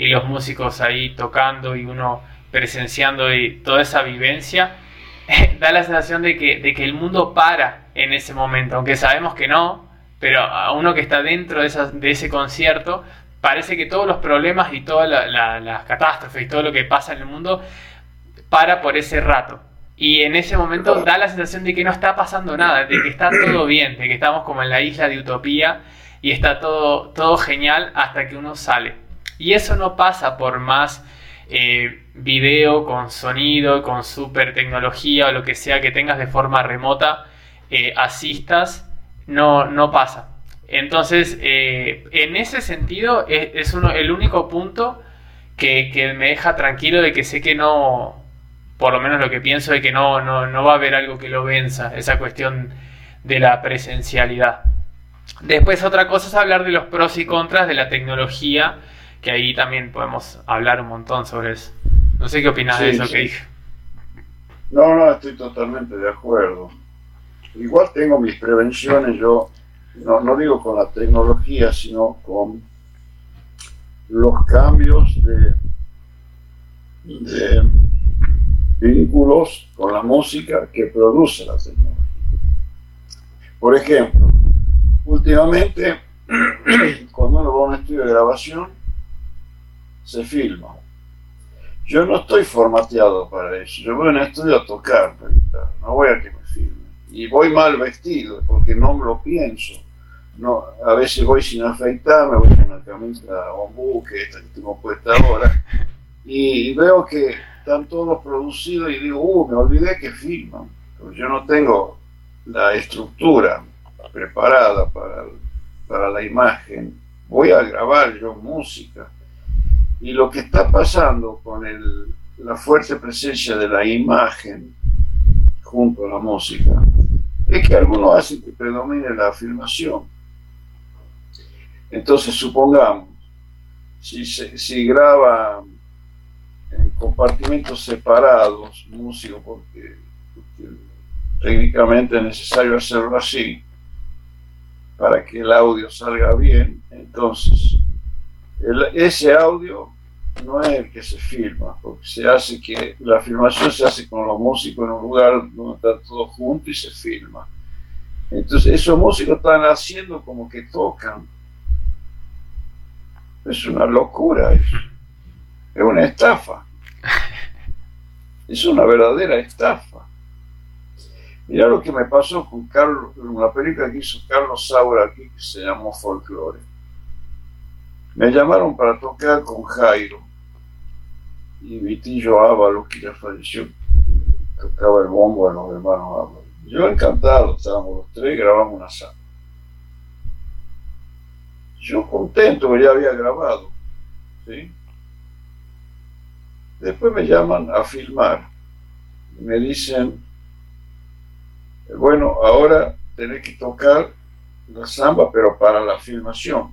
y los músicos ahí tocando y uno presenciando y toda esa vivencia da la sensación de que, de que el mundo para en ese momento aunque sabemos que no pero a uno que está dentro de, de ese concierto parece que todos los problemas y todas las catástrofes y todo lo que pasa en el mundo para por ese rato. Y en ese momento da la sensación de que no está pasando nada, de que está todo bien, de que estamos como en la isla de utopía y está todo, todo genial hasta que uno sale. Y eso no pasa por más eh, video con sonido, con super tecnología o lo que sea que tengas de forma remota, eh, asistas, no, no pasa. Entonces, eh, en ese sentido, es, uno, el único punto que, me deja tranquilo de que sé que no, por lo menos lo que pienso es que no, no, va a haber algo que lo venza, esa cuestión de la presencialidad. Después otra cosa es hablar de los pros y contras de la tecnología, que ahí también podemos hablar un montón sobre eso. No sé qué opinas de eso que dije. No, no, estoy totalmente de acuerdo. Igual tengo mis prevenciones, yo no, no digo con la tecnología, sino con los cambios de, de vínculos con la música que produce la tecnología. Por ejemplo, últimamente, cuando uno va a un estudio de grabación, se filma. Yo no estoy formateado para eso. Yo voy a un estudio a tocar, no voy a que me filmen. Y voy mal vestido porque no me lo pienso no, a veces voy sin afeitarme, voy con una camisa ombú, que esta que tengo puesta ahora, y veo que están todos producidos y digo, uh, me olvidé que filman. Pero yo no tengo la estructura preparada para, para la imagen. Voy a grabar yo música. Y lo que está pasando con la fuerte presencia de la imagen junto a la música es que algunos hacen que predomine la filmación entonces, supongamos, si, si graba en compartimentos separados, músico, porque, técnicamente es necesario hacerlo así, para que el audio salga bien, entonces ese audio no es el que se filma, porque se hace que la filmación se hace con los músicos en un lugar donde están todos juntos y se filma. Entonces esos músicos están haciendo como que tocan, es una locura Es una estafa. Es una verdadera estafa. Mira lo que me pasó con Carlos, una película que hizo Carlos Saura aquí que se llamó Folklore. Me llamaron para tocar con Jairo y Vitillo Ábalos, que ya falleció, tocaba el bombo de los hermanos Ábalos. Yo encantado, estábamos los tres, grabamos una sala. Yo contento que ya había grabado. ¿sí? Después me llaman a filmar. Y me dicen, bueno, ahora tenés que tocar la samba, pero para la filmación.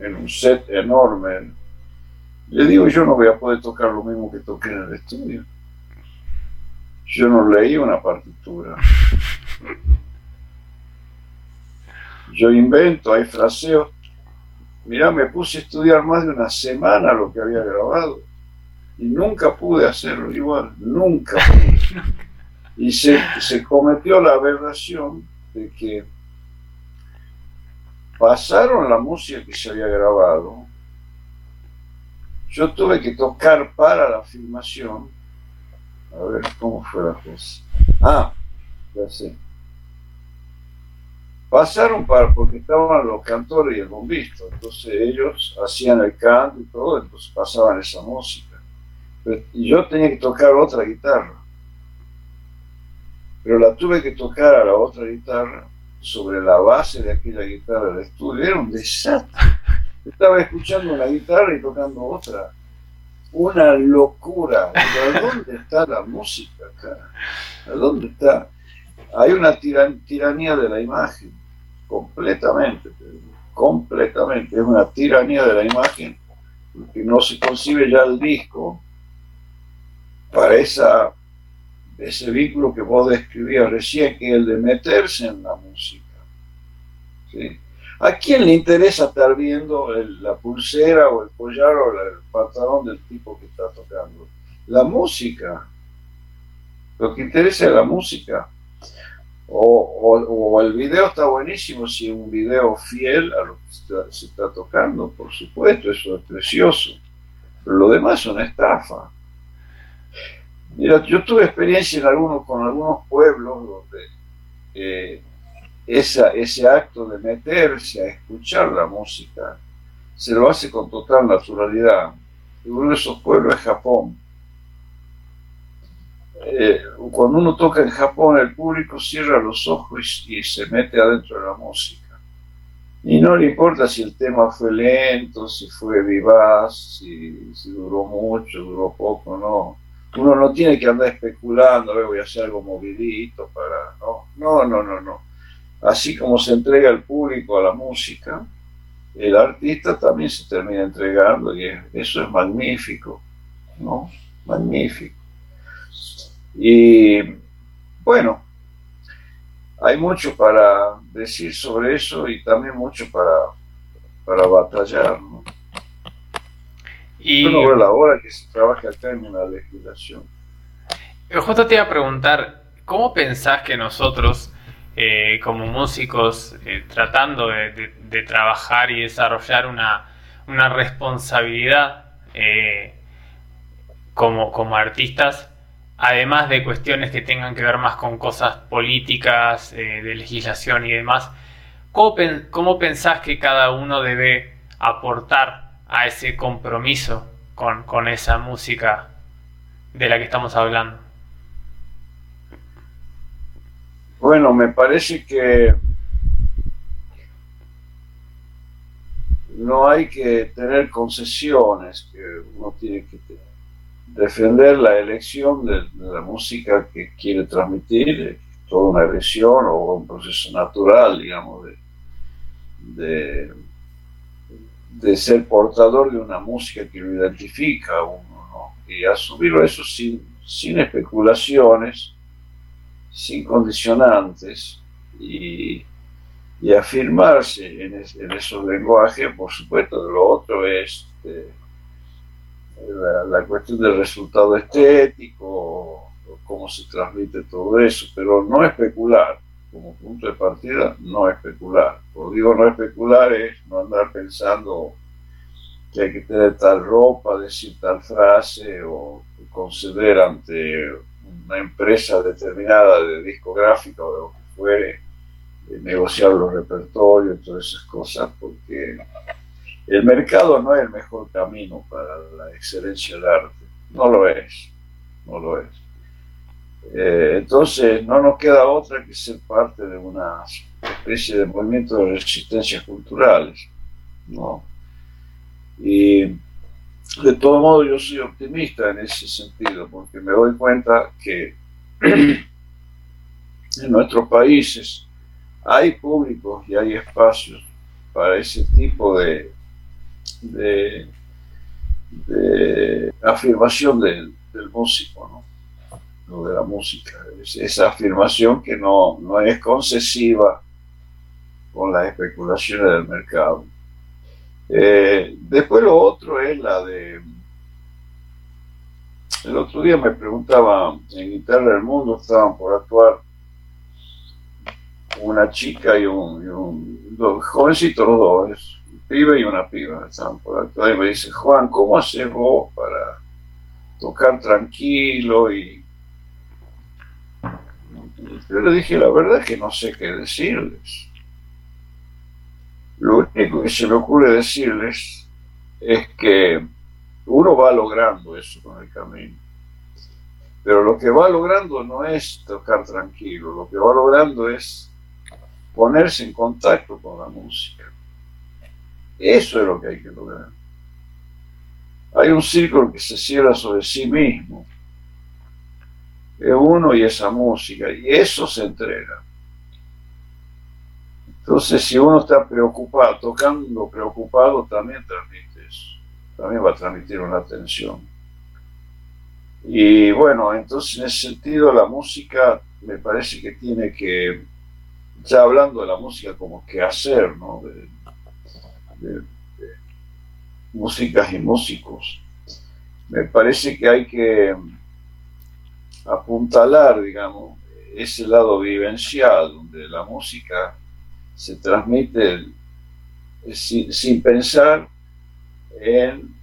En un set enorme. Le digo, yo no voy a poder tocar lo mismo que toqué en el estudio. Yo no leí una partitura. yo invento, hay fraseos. Mira, me puse a estudiar más de una semana lo que había grabado y nunca pude hacerlo igual, nunca pude. Y se, se cometió la aberración de que pasaron la música que se había grabado, yo tuve que tocar para la filmación, a ver cómo fue la cosa. Ah, ya sé pasaron para, porque estaban los cantores y el bombista, entonces ellos hacían el canto y todo, entonces pasaban esa música. Y yo tenía que tocar otra guitarra. Pero la tuve que tocar a la otra guitarra sobre la base de aquella guitarra del estudio. Era un desastre. Estaba escuchando una guitarra y tocando otra. Una locura. ¿A dónde está la música acá? ¿A dónde está? Hay una tiranía de la imagen, completamente, completamente. Es una tiranía de la imagen, porque no se concibe ya el disco para esa, ese vínculo que vos describías recién, que el de meterse en la música. ¿A quién le interesa estar viendo la pulsera o el collar o el pantalón del tipo que está tocando? La música. Lo que interesa es la música. O, el video está buenísimo si es un video fiel a lo que se está tocando, por supuesto, eso es precioso. Pero lo demás es una estafa. Mira, yo tuve experiencia en algunos, con algunos pueblos donde eh, ese acto de meterse a escuchar la música se lo hace con total naturalidad. Uno de esos pueblos es Japón. Eh, cuando uno toca en Japón, el público cierra los ojos y, se mete adentro de la música. Y no le importa si el tema fue lento, si fue vivaz, si duró mucho, duró poco, no. Uno no tiene que andar especulando, voy a hacer algo movidito para... No, no, no, no, no. Así como se entrega el público a la música, el artista también se termina entregando y eso es magnífico, ¿no? Magnífico. Y bueno, hay mucho para decir sobre eso y también mucho para, para batallar. ¿no? Y bueno, la hora que se trabaja acá en una legislación. Justo te iba a preguntar, ¿cómo pensás que nosotros, eh, como músicos, eh, tratando de, trabajar y desarrollar una, una responsabilidad eh, como, como artistas, además de cuestiones que tengan que ver más con cosas políticas, eh, de legislación y demás, ¿cómo, pensás que cada uno debe aportar a ese compromiso con, esa música de la que estamos hablando? Bueno, me parece que no hay que tener concesiones, que uno tiene que defender la elección de, la música que quiere transmitir, toda una elección o un proceso natural, digamos, de, de, ser portador de una música que lo identifica a uno, y asumirlo eso sin, sin especulaciones, sin condicionantes, y, y afirmarse en, en, esos lenguajes, por supuesto, de lo otro es... Este, la, cuestión del resultado estético, cómo se transmite todo eso, pero no especular, como punto de partida, no especular. Por digo no especular es no andar pensando que hay que tener tal ropa, decir tal frase o conceder ante una empresa determinada de discográfica o de lo que fuere, negociar los repertorios, todas esas cosas, porque el mercado no es el mejor camino para la excelencia del arte, no lo es, no lo es. Eh, entonces no nos queda otra que ser parte de una especie de movimiento de resistencias culturales, ¿no? Y de todo modo yo soy optimista en ese sentido, porque me doy cuenta que en nuestros países hay públicos y hay espacios para ese tipo de de, afirmación del, músico, ¿no? De la música. esa afirmación que no, no es concesiva con las especulaciones del mercado. Eh, después lo otro es la de... El otro día me preguntaba, en Guitarra del Mundo estaban por actuar una chica y un, y un dos, jovencitos los dos, pibe y una piba estaban por acá y me dice, Juan, ¿cómo haces vos para tocar tranquilo? Y yo le dije, la verdad que no sé qué decirles. Lo único que se me ocurre decirles es que Uno va logrando eso con el camino. Pero lo que va logrando no es tocar tranquilo, lo que va logrando es ponerse en contacto con la música. Eso es lo que hay que lograr. Hay un círculo que se cierra sobre sí mismo. Es uno y esa música, y eso se entrega. Entonces, si uno está preocupado, tocando preocupado, también transmite eso. También va a transmitir una atención. Y bueno, entonces en ese sentido la música me parece que tiene que, ya hablando de la música como que hacer, ¿no? de músicas y músicos, me parece que hay que apuntalar, digamos, ese lado vivencial, donde la música se transmite sin, pensar en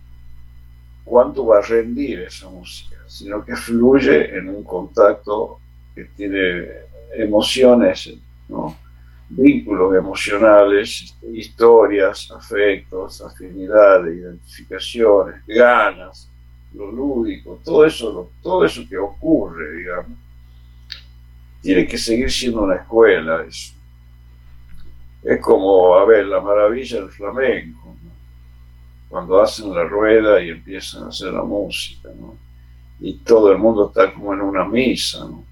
cuánto va a rendir esa música, sino que fluye en un contacto que tiene emociones, vínculos emocionales, historias, afectos, afinidades, identificaciones, ganas, lo lúdico, todo eso, todo eso que ocurre, digamos, tiene que seguir siendo una escuela. Es, es como, a ver, la maravilla del flamenco, cuando hacen la rueda y empiezan a hacer la música, y todo el mundo está como en una misa. ¿no?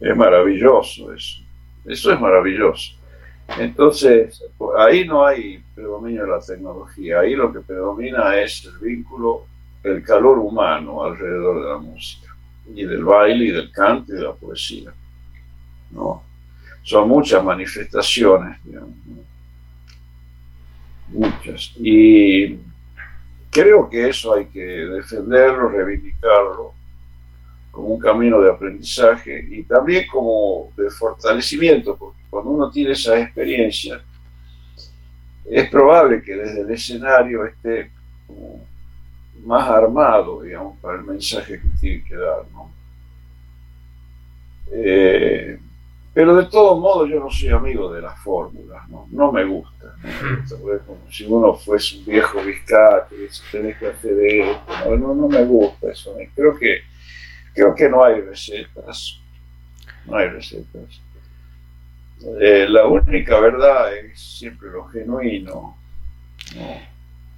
Es maravilloso eso, eso es maravilloso. Entonces, ahí no hay predominio de la tecnología, ahí lo que predomina es el vínculo, el calor humano alrededor de la música, y del baile, y del canto, y de la poesía. ¿no? Son muchas manifestaciones, digamos, muchas. Y creo que eso hay que defenderlo, reivindicarlo como un camino de aprendizaje y también como de fortalecimiento, porque cuando uno tiene esa experiencia, es probable que desde el escenario esté más armado, digamos, para el mensaje que tiene que dar, ¿no? Eh, pero de todo modo yo no soy amigo de las fórmulas, no, no me gusta. como si uno fuese un viejo biscate, tenés que hacer esto, no, no, me gusta eso. Creo que Creo que no hay recetas. No hay recetas. Eh, la única verdad es siempre lo genuino.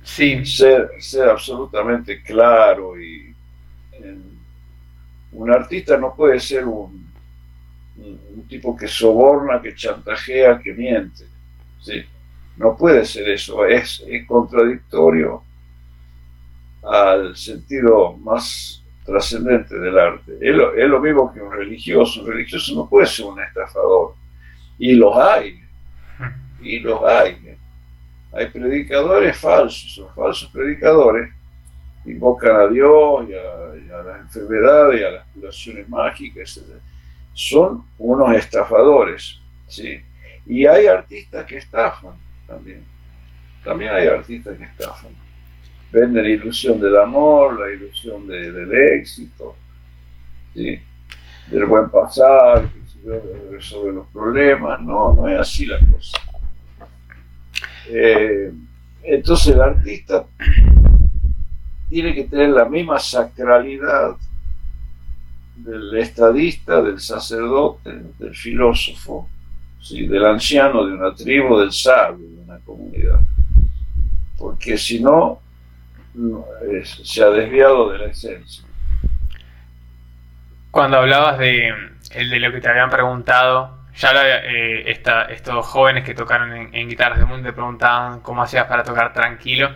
Sí. Ser, ser absolutamente claro y un artista no puede ser un, un, tipo que soborna, que chantajea, que miente. ¿sí? No puede ser eso, es, es contradictorio al sentido más trascendente del arte. Es lo, mismo que un religioso. Un religioso no puede ser un estafador. Y los hay. Y los hay. Hay predicadores falsos, son falsos predicadores. Invocan a Dios y a, las enfermedades y a las curaciones mágicas. Son unos estafadores. ¿sí? Y hay artistas que estafan también. También hay artistas que estafan vende la ilusión del amor, la ilusión del éxito, del buen pasar, resolver los problemas. No, no es así la cosa. Eh, entonces el artista tiene que tener la misma sacralidad del estadista, del sacerdote, del filósofo, del anciano de una tribu, del sabio de una comunidad. Porque si no, se ha desviado de la esencia. Cuando hablabas de, de lo que te habían preguntado, ya eh, estos jóvenes que tocaron en, guitarras de mundo te preguntaban cómo hacías para tocar tranquilo.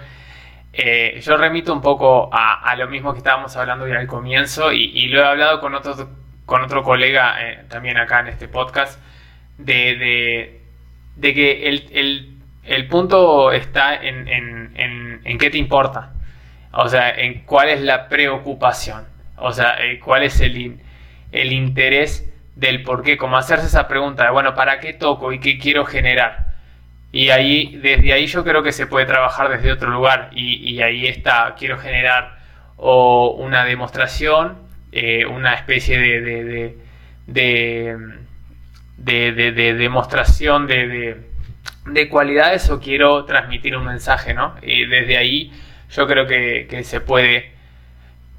Eh, yo remito un poco a, lo mismo que estábamos hablando ya al comienzo y, lo he hablado con otro, con otro colega eh, también acá en este podcast, de, de, que el, el, punto está en, en, en qué te importa. O sea, en cuál es la preocupación. O sea, eh, cuál es el, el interés del por qué. Como hacerse esa pregunta de, bueno, ¿para qué toco y qué quiero generar? Y ahí, desde ahí yo creo que se puede trabajar desde otro lugar. Y, ahí está, quiero generar o una demostración, eh, una especie de, de, de, de demostración de, de, cualidades o quiero transmitir un mensaje, ¿no? Y desde ahí yo creo que, se puede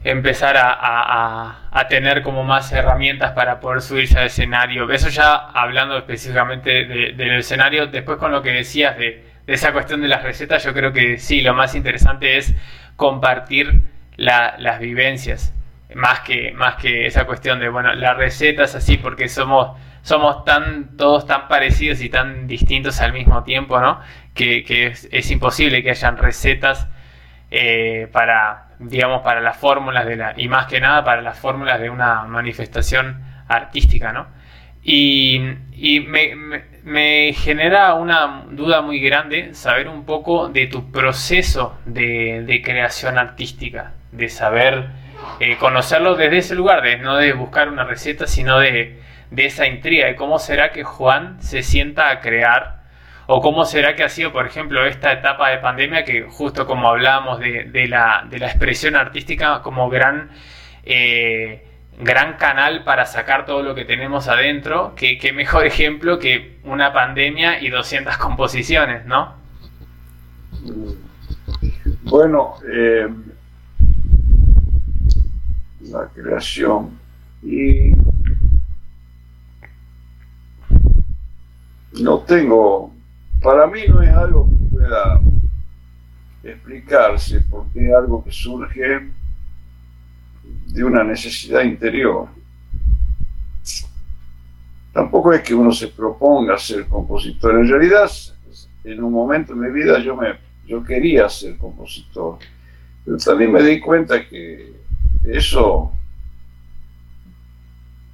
empezar a, tener como más herramientas para poder subirse al escenario. Eso ya hablando específicamente del escenario, después con lo que decías de, esa cuestión de las recetas, yo creo que sí, lo más interesante es compartir las vivencias, más que, más que esa cuestión de, bueno, las recetas así, porque somos somos tan, todos tan parecidos y tan distintos al mismo tiempo, ¿no? Que, es, imposible que hayan recetas eh, para, digamos, para las fórmulas de la, y más que nada para las fórmulas de una manifestación artística, ¿no? Y, me, genera una duda muy grande saber un poco de tu proceso de, creación artística, de saber eh, conocerlo desde ese lugar, de no de buscar una receta, sino de, de esa intriga de cómo será que Juan se sienta a crear o cómo será que ha sido, por ejemplo, esta etapa de pandemia que justo como hablábamos de, la, expresión artística como gran, eh, gran canal para sacar todo lo que tenemos adentro, que, mejor ejemplo que una pandemia y 200 composiciones, ¿no? Bueno, eh, la creación y no tengo, para mí no es algo que pueda explicarse, porque es algo que surge de una necesidad interior. Tampoco es que uno se proponga ser compositor. En realidad, en un momento de mi vida yo, me, yo quería ser compositor, pero también me di cuenta que eso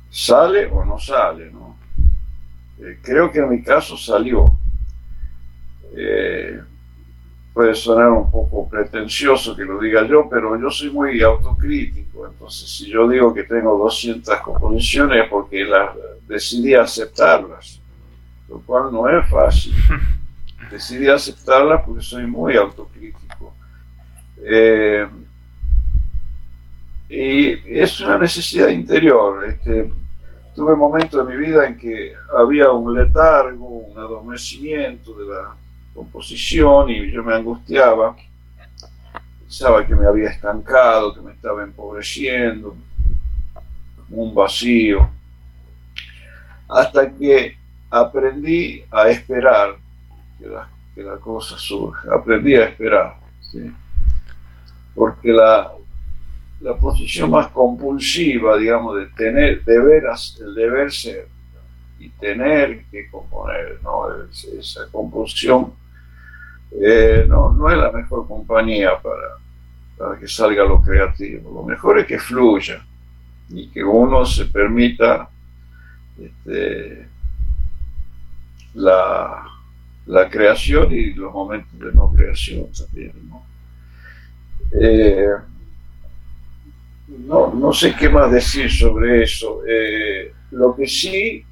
sale o no sale, ¿no? Eh, creo que en mi caso salió. Eh, puede sonar un poco pretencioso que lo diga yo, pero yo soy muy autocrítico. Entonces, si yo digo que tengo 200 composiciones es porque las decidí aceptarlas, lo cual no es fácil. Decidí aceptarlas porque soy muy autocrítico. Eh, y es una necesidad interior. Este, tuve momentos de mi vida en que había un letargo, un adormecimiento de la composición y yo me angustiaba, pensaba que me había estancado, que me estaba empobreciendo, un vacío, hasta que aprendí a esperar que la, que la cosa surja, aprendí a esperar, porque la, la posición más compulsiva, digamos, de tener, de veras, el deber ser y tener que componer, ¿no? esa compulsión eh, no, no es la mejor compañía para, para que salga lo creativo. Lo mejor es que fluya y que uno se permita este, la, la, creación y los momentos de no creación también. ¿no? Eh, no, no sé qué más decir sobre eso. Eh, lo que sí,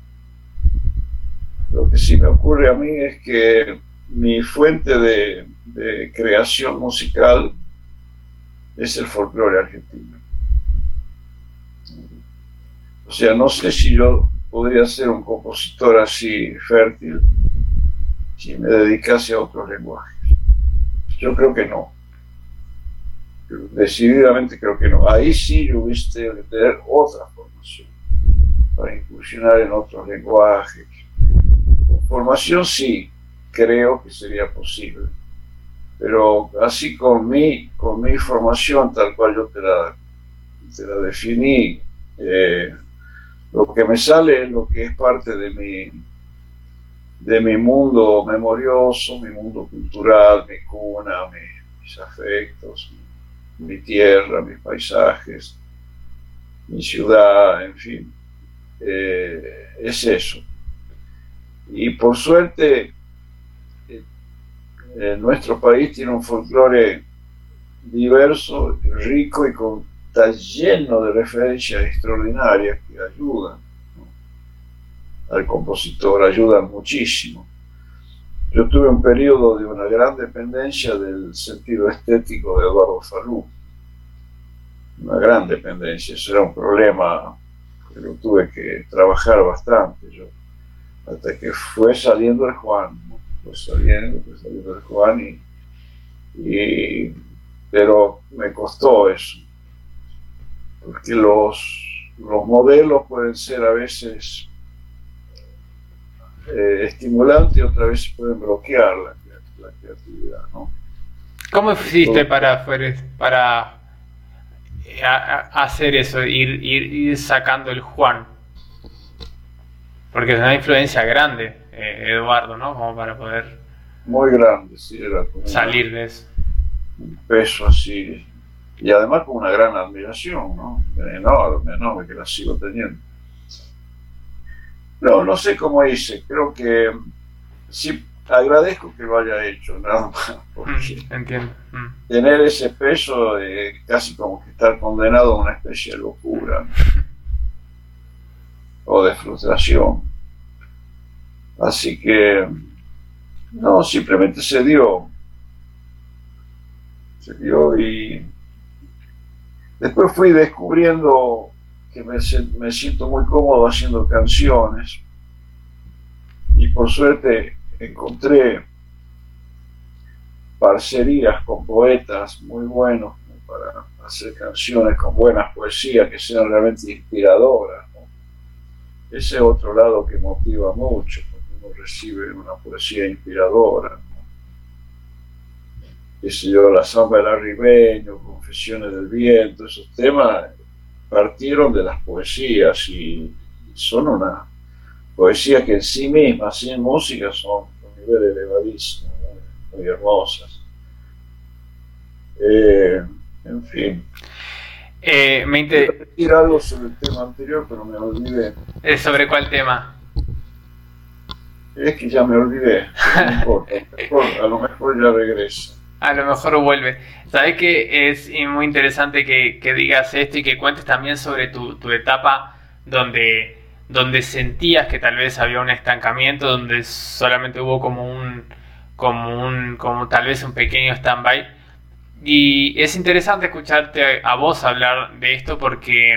lo que sí me ocurre a mí es que mi fuente de, creación musical es el folclore argentino. O sea, no sé si yo podría ser un compositor así fértil si me dedicase a otros lenguajes. Yo creo que no decididamente creo que no. Ahí sí yo hubiese que tener otra formación para incursionar en otros lenguajes. formación sí, creo que sería posible. Pero así con mi, con mi formación, tal cual yo te la, te la definí, eh, lo que me sale es lo que es parte de mi, de mi mundo memorioso, mi mundo cultural, mi cuna, mis afectos, mi tierra, mis paisajes, mi ciudad, en fin. Eh, es eso. Y por suerte, eh, nuestro país tiene un folclore diverso, rico y con, está lleno de referencias extraordinarias que ayudan al compositor, ayudan muchísimo. Yo tuve un periodo de una gran dependencia del sentido estético de Eduardo Falú. Una gran dependencia, eso era un problema que lo tuve que trabajar bastante yo. Hasta que fue saliendo el Juan, saliendo, fue saliendo el Juan y, pero me costó eso, porque los, los modelos pueden ser a veces eh, estimulantes y otras veces pueden bloquear la, creatividad. ¿no? ¿Cómo hiciste para, para eh, hacer eso, ir, ir, sacando el Juan? Porque es una influencia grande, eh, Eduardo, ¿no? Como para poder... Muy grande, sí, era como salir de eso. Un peso así. Y además con una gran admiración, ¿no? Enorme, enorme, que la sigo teniendo. No, no sé cómo hice, creo que sí agradezco que lo haya hecho, nada más, porque mm, entiendo. Mm. tener ese peso de casi como que estar condenado a una especie de locura o de frustración. Así que, no, simplemente se dio. Se dio y después fui descubriendo que me, me siento muy cómodo haciendo canciones y por suerte encontré parcerías con poetas muy buenos para hacer canciones con buenas poesías que sean realmente inspiradoras. Ese otro lado que motiva mucho, cuando uno recibe una poesía inspiradora. ¿no? yo, La Samba del Arribeño, Confesiones del Viento, esos temas partieron de las poesías y son una poesía que en sí mismas, sin música, son nivel elevadísimo, muy hermosas. Eh, en fin. Eh, me decir algo sobre el tema anterior, pero me olvidé. Eh, ¿Sobre cuál tema? Es que ya me olvidé. a lo mejor ya regresa. A lo mejor vuelve. Sabes que es muy interesante que, que, digas esto y que cuentes también sobre tu, tu etapa donde donde sentías que tal vez había un estancamiento, donde solamente hubo como un, como un, como tal vez un pequeño stand-by. Y es interesante escucharte a vos hablar de esto porque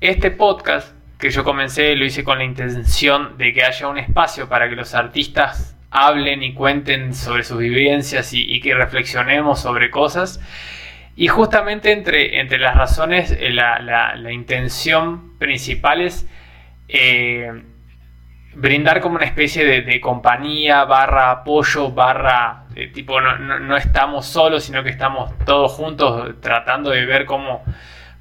este podcast que yo comencé lo hice con la intención de que haya un espacio para que los artistas hablen y cuenten sobre sus vivencias y, que reflexionemos sobre cosas. Y justamente entre, entre las razones, eh, la, la intención principal es eh, brindar como una especie de, compañía, barra apoyo, barra eh, tipo no, estamos solos, sino que estamos todos juntos tratando de ver cómo,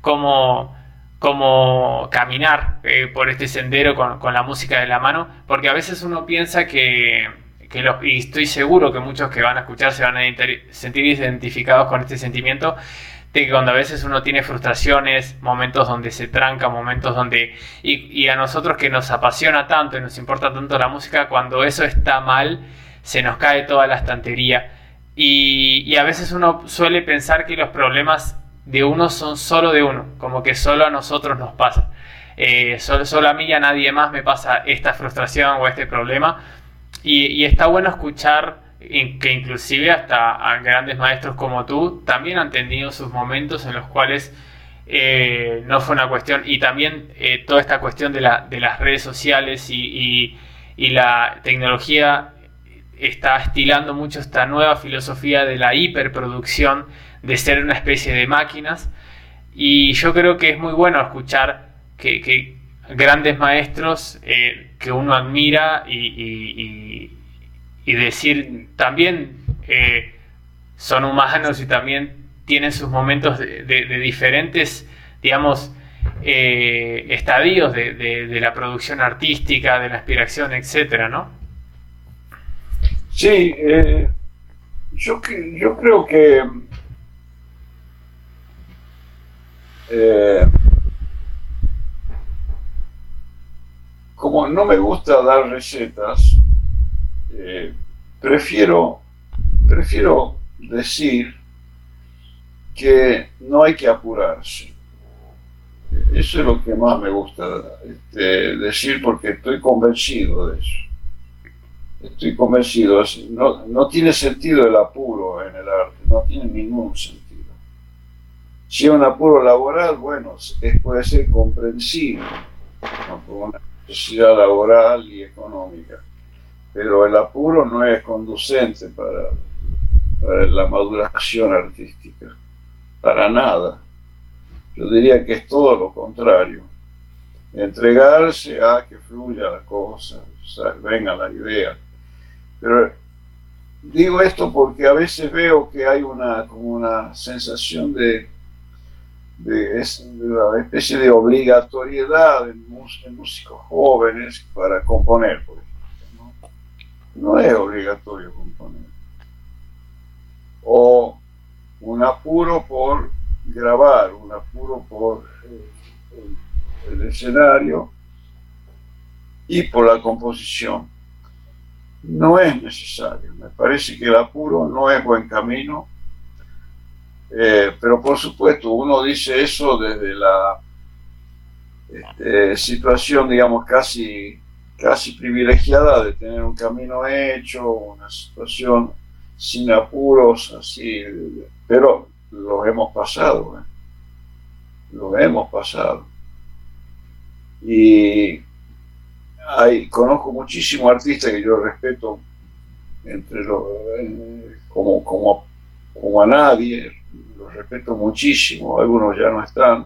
cómo, cómo caminar eh, por este sendero con, la música de la mano, porque a veces uno piensa que, que y estoy seguro que muchos que van a escuchar se van a sentir identificados con este sentimiento, de que cuando a veces uno tiene frustraciones, momentos donde se tranca, momentos donde... Y, a nosotros que nos apasiona tanto y nos importa tanto la música, cuando eso está mal, se nos cae toda la estantería. Y, a veces uno suele pensar que los problemas de uno son solo de uno, como que solo a nosotros nos pasa. Eh, solo, solo, a mí y a nadie más me pasa esta frustración o este problema. Y, y está bueno escuchar que inclusive hasta grandes maestros como tú también han tenido sus momentos en los cuales eh, no fue una cuestión, y también eh, toda esta cuestión de, la, de, las redes sociales y, la tecnología está estilando mucho esta nueva filosofía de la hiperproducción, de ser una especie de máquinas, y yo creo que es muy bueno escuchar que, grandes maestros eh, que uno admira y y decir también eh, son humanos y también tienen sus momentos de, diferentes, digamos, eh, estadios de, la producción artística, de la aspiración, etcétera, ¿no? Sí, yo, yo creo que como no me gusta dar recetas, eh, prefiero, prefiero decir que no hay que apurarse. Eso es lo que más me gusta este, decir porque estoy convencido de eso. Estoy convencido. No, no tiene sentido el apuro en el arte, no tiene ningún sentido. Si es un apuro laboral, bueno, puede ser comprensible por una necesidad laboral y económica pero el apuro no es conducente para, para la maduración artística, para nada. Yo diría que es todo lo contrario. Entregarse a que fluya la cosa, venga la idea. Pero digo esto porque a veces veo que hay una, como una sensación de, de, una especie de obligatoriedad en, músicos jóvenes para componer, por ejemplo. ¿no? no es obligatorio componer. O un apuro por grabar, un apuro por eh, el escenario y por la composición no es necesario. Me parece que el apuro no es buen camino, eh, pero por supuesto uno dice eso desde la este, situación, digamos, casi, casi privilegiada de tener un camino hecho, una situación sin apuros, así, pero lo hemos pasado, ¿eh? lo hemos pasado. Y conozco muchísimos artistas que yo respeto entre los, eh, como, como, como a nadie, respeto muchísimo, algunos ya no están,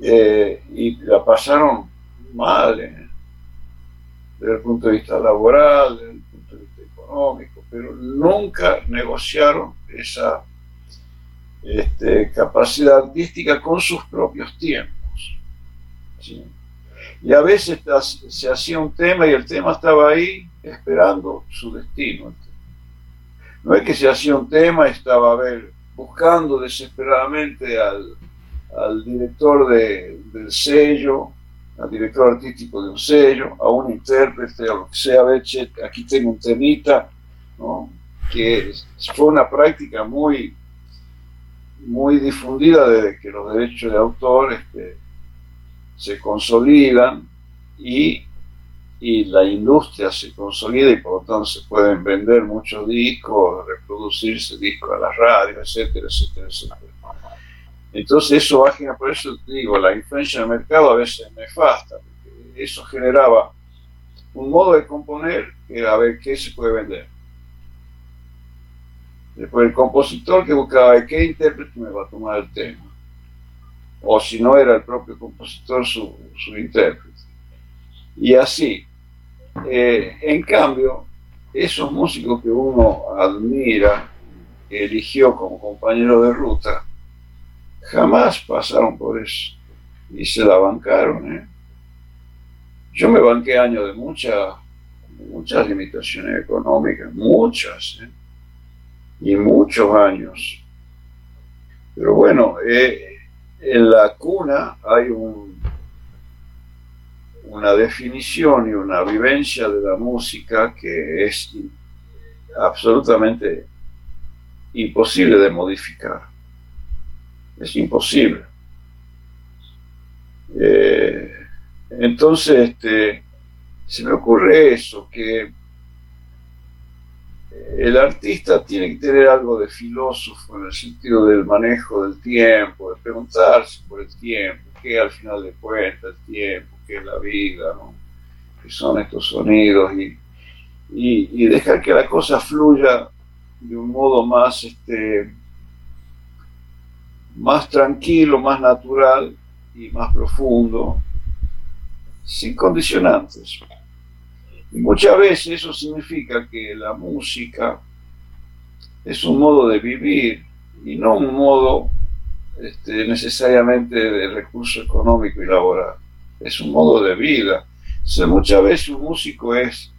eh, y la pasaron mal eh, desde el punto de vista laboral, desde el punto de vista económico, pero nunca negociaron esa este, capacidad artística con sus propios tiempos. Y a veces se hacía un tema y el tema estaba ahí esperando su destino. No es que se hacía un tema estaba a ver, buscando desesperadamente al, director del sello, al director artístico de un sello, a un intérprete, a lo que sea, aquí tengo un temita, que fue una práctica muy, muy difundida desde que los derechos de autor este, se consolidan y, la industria se consolida y por lo tanto se pueden vender muchos discos, reproducirse discos a la radio, etcétera, etcétera, etcétera. Entonces eso va por eso digo, la influencia del mercado a veces es nefasta, porque eso generaba un modo de componer que era a ver qué se puede vender. Después el compositor que buscaba qué intérprete me va a tomar el tema o si no era el propio compositor su, intérprete. Y así, eh, en cambio, esos músicos que uno admira, eligió como compañero de ruta, jamás pasaron por eso y se la bancaron. ¿eh? Yo me banqué años de muchas muchas limitaciones económicas, muchas, ¿eh? y muchos años. Pero bueno, en la cuna hay una definición y una vivencia de la música que es absolutamente imposible de modificar. Es imposible. Eh, entonces, este, se me ocurre eso, que el artista tiene que tener algo de filósofo en el sentido del manejo del tiempo, de preguntarse por el tiempo, qué al final de cuentas el tiempo, qué es la vida, qué son estos sonidos y, y, dejar que la cosa fluya de un modo más, este, más tranquilo, más natural y más profundo, sin condicionantes. Y muchas veces eso significa que la música es un modo de vivir y no un modo este, necesariamente de recurso económico y laboral. Es un modo de vida. O muchas veces un músico es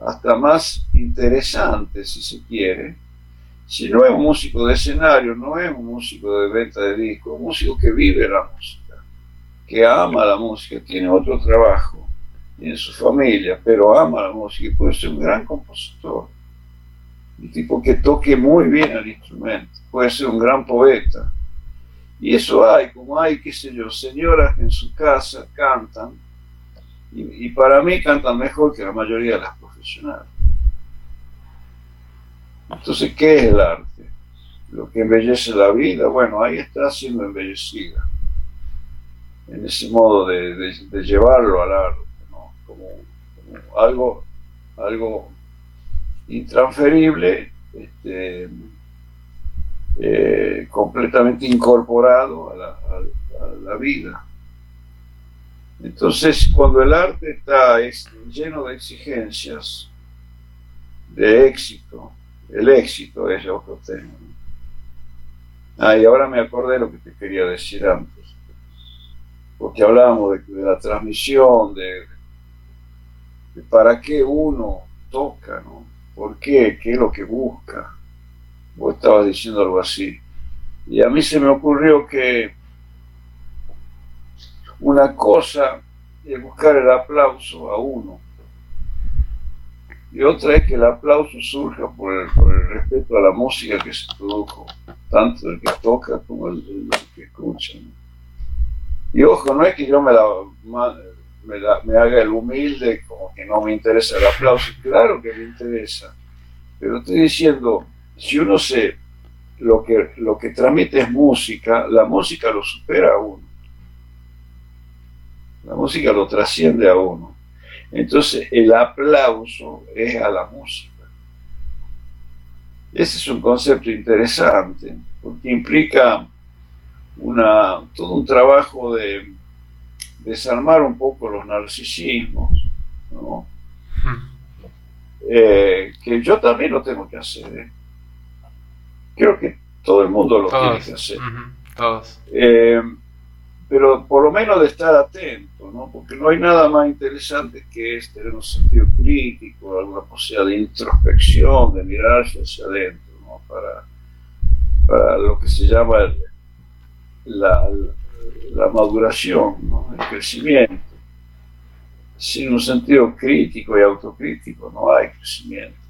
hasta más interesante, si se quiere, si no es un músico de escenario, no es un músico de venta de discos, un músico que vive la música, que ama la música, tiene otro trabajo en su familia, pero ama la música y puede ser un gran compositor. Un tipo que toque muy bien el instrumento, puede ser un gran poeta. Y eso hay, como hay, qué sé yo, señoras que en su casa cantan, y, para mí cantan mejor que la mayoría de las profesionales. Entonces, ¿qué es el arte? Lo que embellece la vida, bueno, ahí está siendo embellecida, en ese modo de, de llevarlo al arte como, algo, algo intransferible este, eh, completamente incorporado a la, vida. Entonces, cuando el arte está lleno de exigencias, de éxito, el éxito es otro tema. Ah, y ahora me acordé lo que te quería decir antes, porque hablábamos de, la transmisión, de, de, para qué uno toca, ¿no? ¿Por qué? ¿Qué es lo que busca? Vos estabas diciendo algo así. Y a mí se me ocurrió que una cosa es buscar el aplauso a uno. Y otra es que el aplauso surja por el, respeto a la música que se produjo, tanto el que toca como el, que escucha. Y ojo, no es que yo me, la, me, me haga el humilde como que no me interesa el aplauso, claro que me interesa, pero estoy diciendo, si uno se, lo que, lo que transmite es música, la música lo supera a uno. La música lo trasciende a uno. Entonces el aplauso es a la música. Ese es un concepto interesante, porque implica una, todo un trabajo de desarmar un poco los narcisismos, ¿no? Eh, que yo también lo tengo que hacer. ¿eh? Creo que todo el mundo lo tiene que hacer. todos. Eh, pero por lo menos de estar atento, ¿no? porque no hay nada más interesante que es tener un sentido crítico, alguna posibilidad de introspección, de mirarse hacia adentro, ¿no? para, para lo que se llama la, la, maduración, ¿no? el crecimiento. Sin un sentido crítico y autocrítico no hay crecimiento.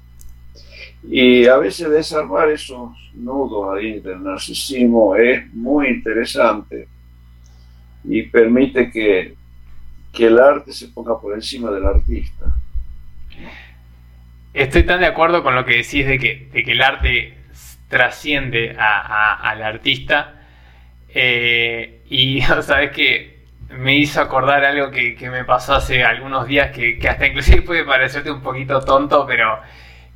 Y a veces desarmar esos nudos ahí del narcisismo es muy interesante y permite que, el arte se ponga por encima del artista. Estoy tan de acuerdo con lo que decís de que, que el arte trasciende al artista. Eh, y sabes que me hizo acordar algo que, me pasó hace algunos días que, hasta inclusive puede parecerte un poquito tonto, pero,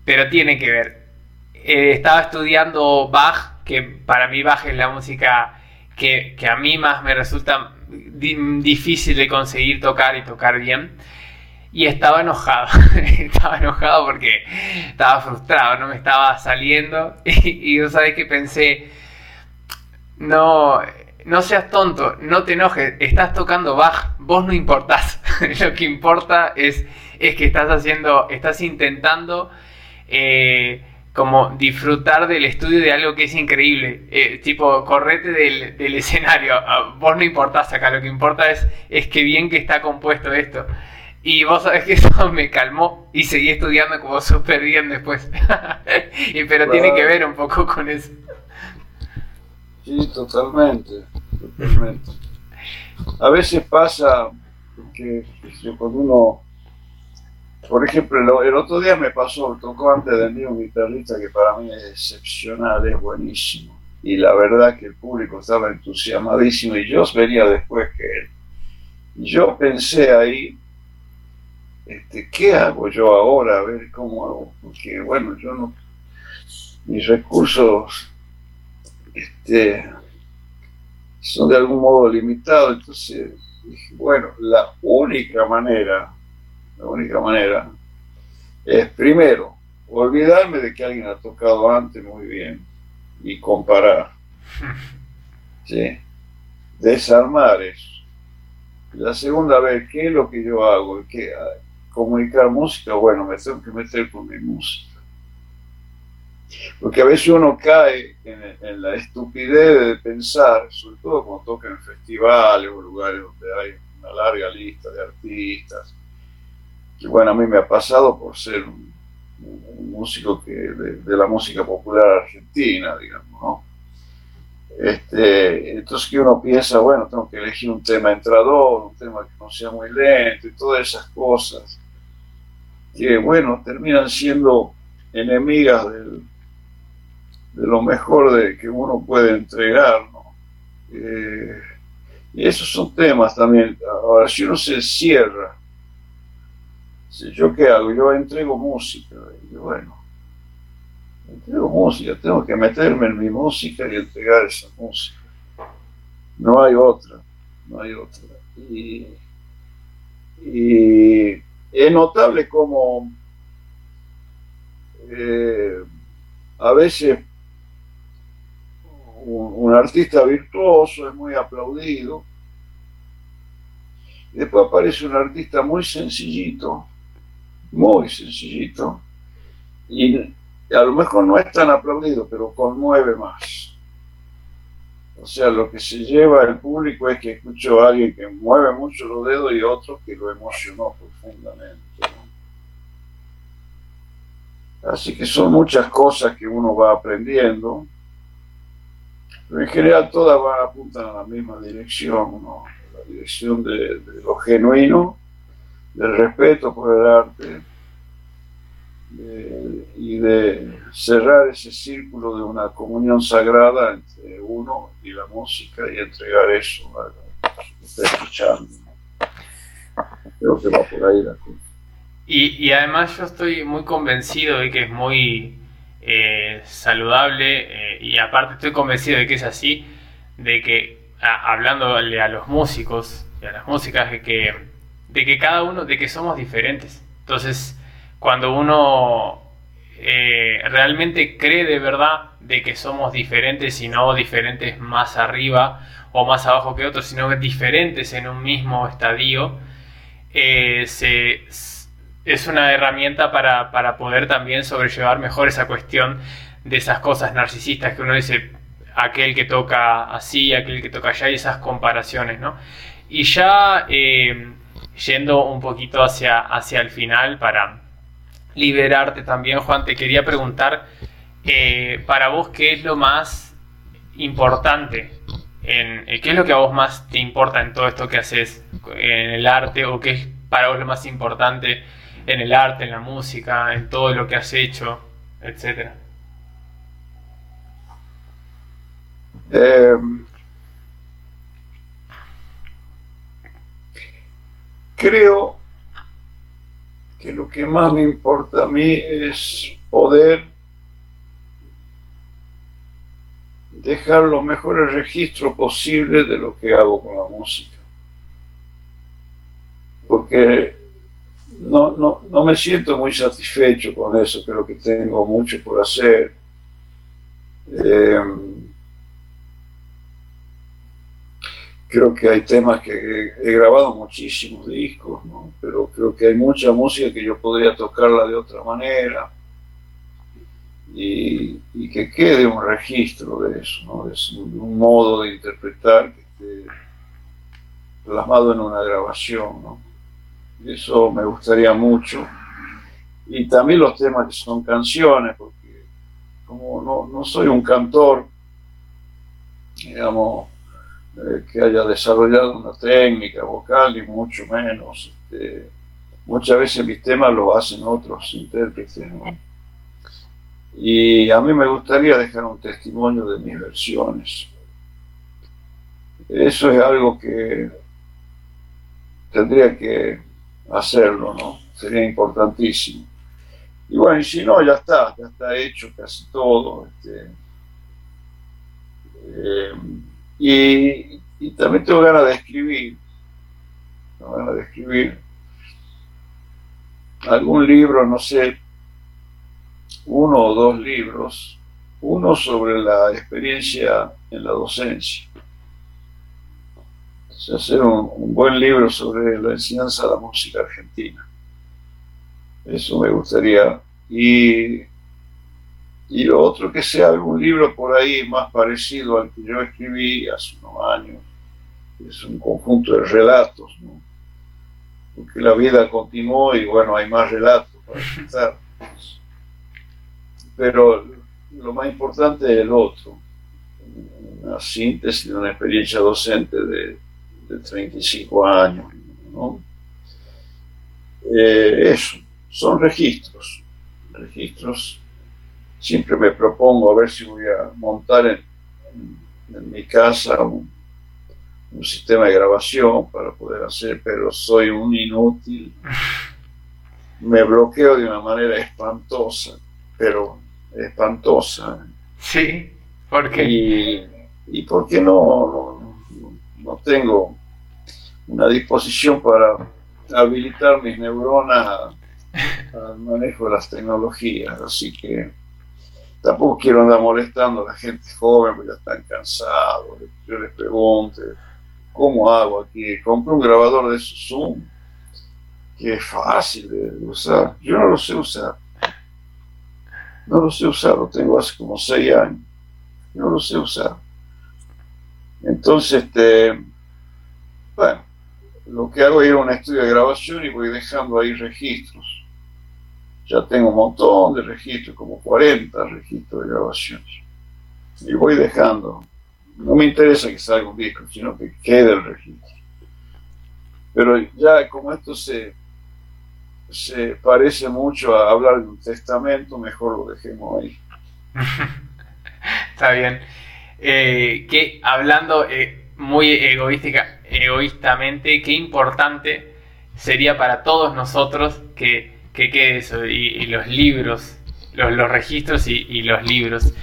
pero tiene que ver. Eh, estaba estudiando Bach, que para mí Bach es la música que, que a mí más me resulta difícil de conseguir tocar y tocar bien. Y estaba enojado, estaba enojado porque estaba frustrado, no me estaba saliendo. Y, y sabes que pensé, no, no seas tonto, no te enojes, estás tocando Bach, vos no importás. Lo que importa es, es que estás haciendo, estás intentando eh, como disfrutar del estudio de algo que es increíble. Eh, tipo, correte del, escenario. Ah, vos no importás acá, lo que importa es, es que bien que está compuesto esto. Y vos sabés que eso me calmó y seguí estudiando como súper bien después. y, pero tiene que ver un poco con eso. Sí, totalmente, totalmente. A veces pasa que cuando uno por ejemplo, el otro día me pasó, tocó antes de mí un guitarrista que para mí es excepcional, es buenísimo. Y la verdad que el público estaba entusiasmadísimo y yo venía después que él. Yo pensé ahí, este, ¿qué hago yo ahora? A ver cómo hago. Porque bueno, yo no, mis recursos este, son de algún modo limitados. Entonces dije, bueno, la única manera la única manera es primero olvidarme de que alguien ha tocado antes muy bien y comparar. ¿sí? Desarmar eso. La segunda vez, ¿qué es lo que yo hago? ¿Qué, comunicar música, bueno, me tengo que meter con mi música. Porque a veces uno cae en, en, la estupidez de pensar, sobre todo cuando toca en festivales o lugares donde hay una larga lista de artistas, que bueno, a mí me ha pasado por ser un, músico de, la música popular argentina, digamos, ¿no? Este, entonces que uno piensa, bueno, tengo que elegir un tema entrador, un tema que no sea muy lento y todas esas cosas, que bueno, terminan siendo enemigas de lo mejor de que uno puede entregar, ¿no? Eh, y esos son temas también. Ahora, si uno se cierra ¿Yo qué hago? Yo entrego música. Y bueno, Entrego música, tengo que meterme en mi música y entregar esa música. No hay otra, no hay otra. Y, es notable como eh, a veces un, artista virtuoso es muy aplaudido, y después aparece un artista muy sencillito, muy sencillito, y a lo mejor no es tan aplaudido, pero conmueve más. O sea, lo que se lleva el público es que escuchó a alguien que mueve mucho los dedos y otro que lo emocionó profundamente. Así que son muchas cosas que uno va aprendiendo, pero en general todas van, apuntan a la misma dirección, la dirección de, lo genuino, del respeto por el arte y de cerrar ese círculo de una comunión sagrada entre uno y la música y entregar eso a que está escuchando. Creo que va por ahí la cosa. Y, además yo estoy muy convencido de que es muy eh, saludable eh, y aparte estoy convencido de que es así, de que hablándole a los músicos y a las músicas, de que, de que cada uno, de que somos diferentes. Entonces, cuando uno eh, realmente cree de verdad de que somos diferentes y no diferentes más arriba o más abajo que otros, sino diferentes en un mismo estadio, se es una herramienta para, poder también sobrellevar mejor esa cuestión de esas cosas narcisistas que uno dice, aquel que toca así, aquel que toca allá, y esas comparaciones, ¿no? Y ya eh, yendo un poquito hacia, hacia el final para liberarte también, Juan, te quería preguntar, eh, para vos, ¿qué es lo más importante? En, eh, ¿Qué es lo que a vos más te importa en todo esto que haces en el arte o qué es para vos lo más importante en el arte, en la música, en todo lo que has hecho, etcétera? Em, creo que lo que más me importa a mí es poder dejar los mejores registros posibles de lo que hago con la música. Porque no, no, no me siento muy satisfecho con eso, creo que tengo mucho por hacer. Eh, creo que hay temas que he, grabado muchísimos discos, pero creo que hay mucha música que yo podría tocarla de otra manera y, que quede un registro de eso, ¿no? es un, modo de interpretar que esté plasmado en una grabación. ¿no? eso me gustaría mucho. Y también los temas que son canciones, porque como no, soy un cantor, digamos, eh, que haya desarrollado una técnica vocal, ni mucho menos. Este, muchas veces mis temas los hacen otros intérpretes. Y a mí me gustaría dejar un testimonio de mis versiones. Eso es algo que tendría que hacerlo, ¿no? Sería importantísimo. Y bueno, y si no, ya está, ya está hecho casi todo. Este, eh, y, también tengo ganas de escribir, de escribir algún libro, no sé, uno o dos libros, uno sobre la experiencia en la docencia hacer un, buen libro sobre la enseñanza de la música argentina. Eso me gustaría. Y, y lo otro que sea algún libro por ahí más parecido al que yo escribí hace unos años. Es un conjunto de relatos, ¿no? Porque la vida continuó y bueno, hay más relatos para contar. Pero lo más importante es el otro, una síntesis de una experiencia docente de, de 35 años. ¿no? Eh, eso, son registros. Registros. Siempre me propongo a ver si voy a montar en, mi casa un, sistema de grabación para poder hacer, pero soy un inútil. Me bloqueo de una manera espantosa, pero espantosa. Sí, ¿por qué? Y, y porque no, no, no tengo una disposición para habilitar mis neuronas al manejo de las tecnologías, así que tampoco quiero andar molestando a la gente joven porque ya están cansados. Yo les pregunto, ¿cómo hago aquí? Compré un grabador de Zoom que es fácil de usar. Yo no lo sé usar. No lo sé usar, lo tengo hace como seis años. No lo sé usar. Entonces, este, bueno, lo que hago es ir a un estudio de grabación y voy dejando ahí registros. Ya tengo un montón de registros, como 40 registros de grabaciones. Y voy dejando. No me interesa que salga un disco, sino que quede el registro. Pero ya como esto se, se parece mucho a hablar de un testamento, mejor lo dejemos ahí. Está bien. Eh, que hablando eh, muy egoística, egoístamente, qué importante sería para todos nosotros que, que quede eso, y, los libros, los, los registros y, los libros.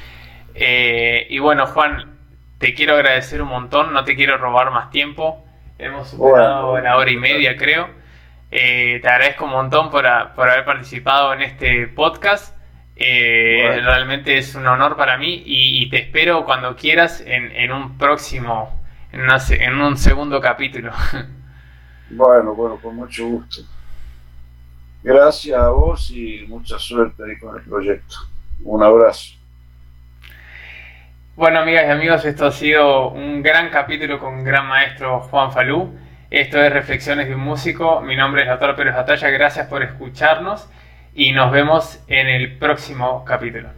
Eh, y bueno, Juan, te quiero agradecer un montón, no te quiero robar más tiempo. Hemos superado la hora y media, creo. Eh, te agradezco un montón por, por, haber participado en este podcast. Eh, realmente es un honor para mí y, te espero cuando quieras en, en un próximo en, un segundo capítulo. Bueno, bueno, con mucho gusto. Gracias a vos y mucha suerte ahí con el proyecto. Un abrazo. Bueno, amigas y amigos, esto ha sido un gran capítulo con gran maestro Juan Falú. Esto es Reflexiones de un Músico. Mi nombre es Doctor Pérez Batalla. Gracias por escucharnos y nos vemos en el próximo capítulo.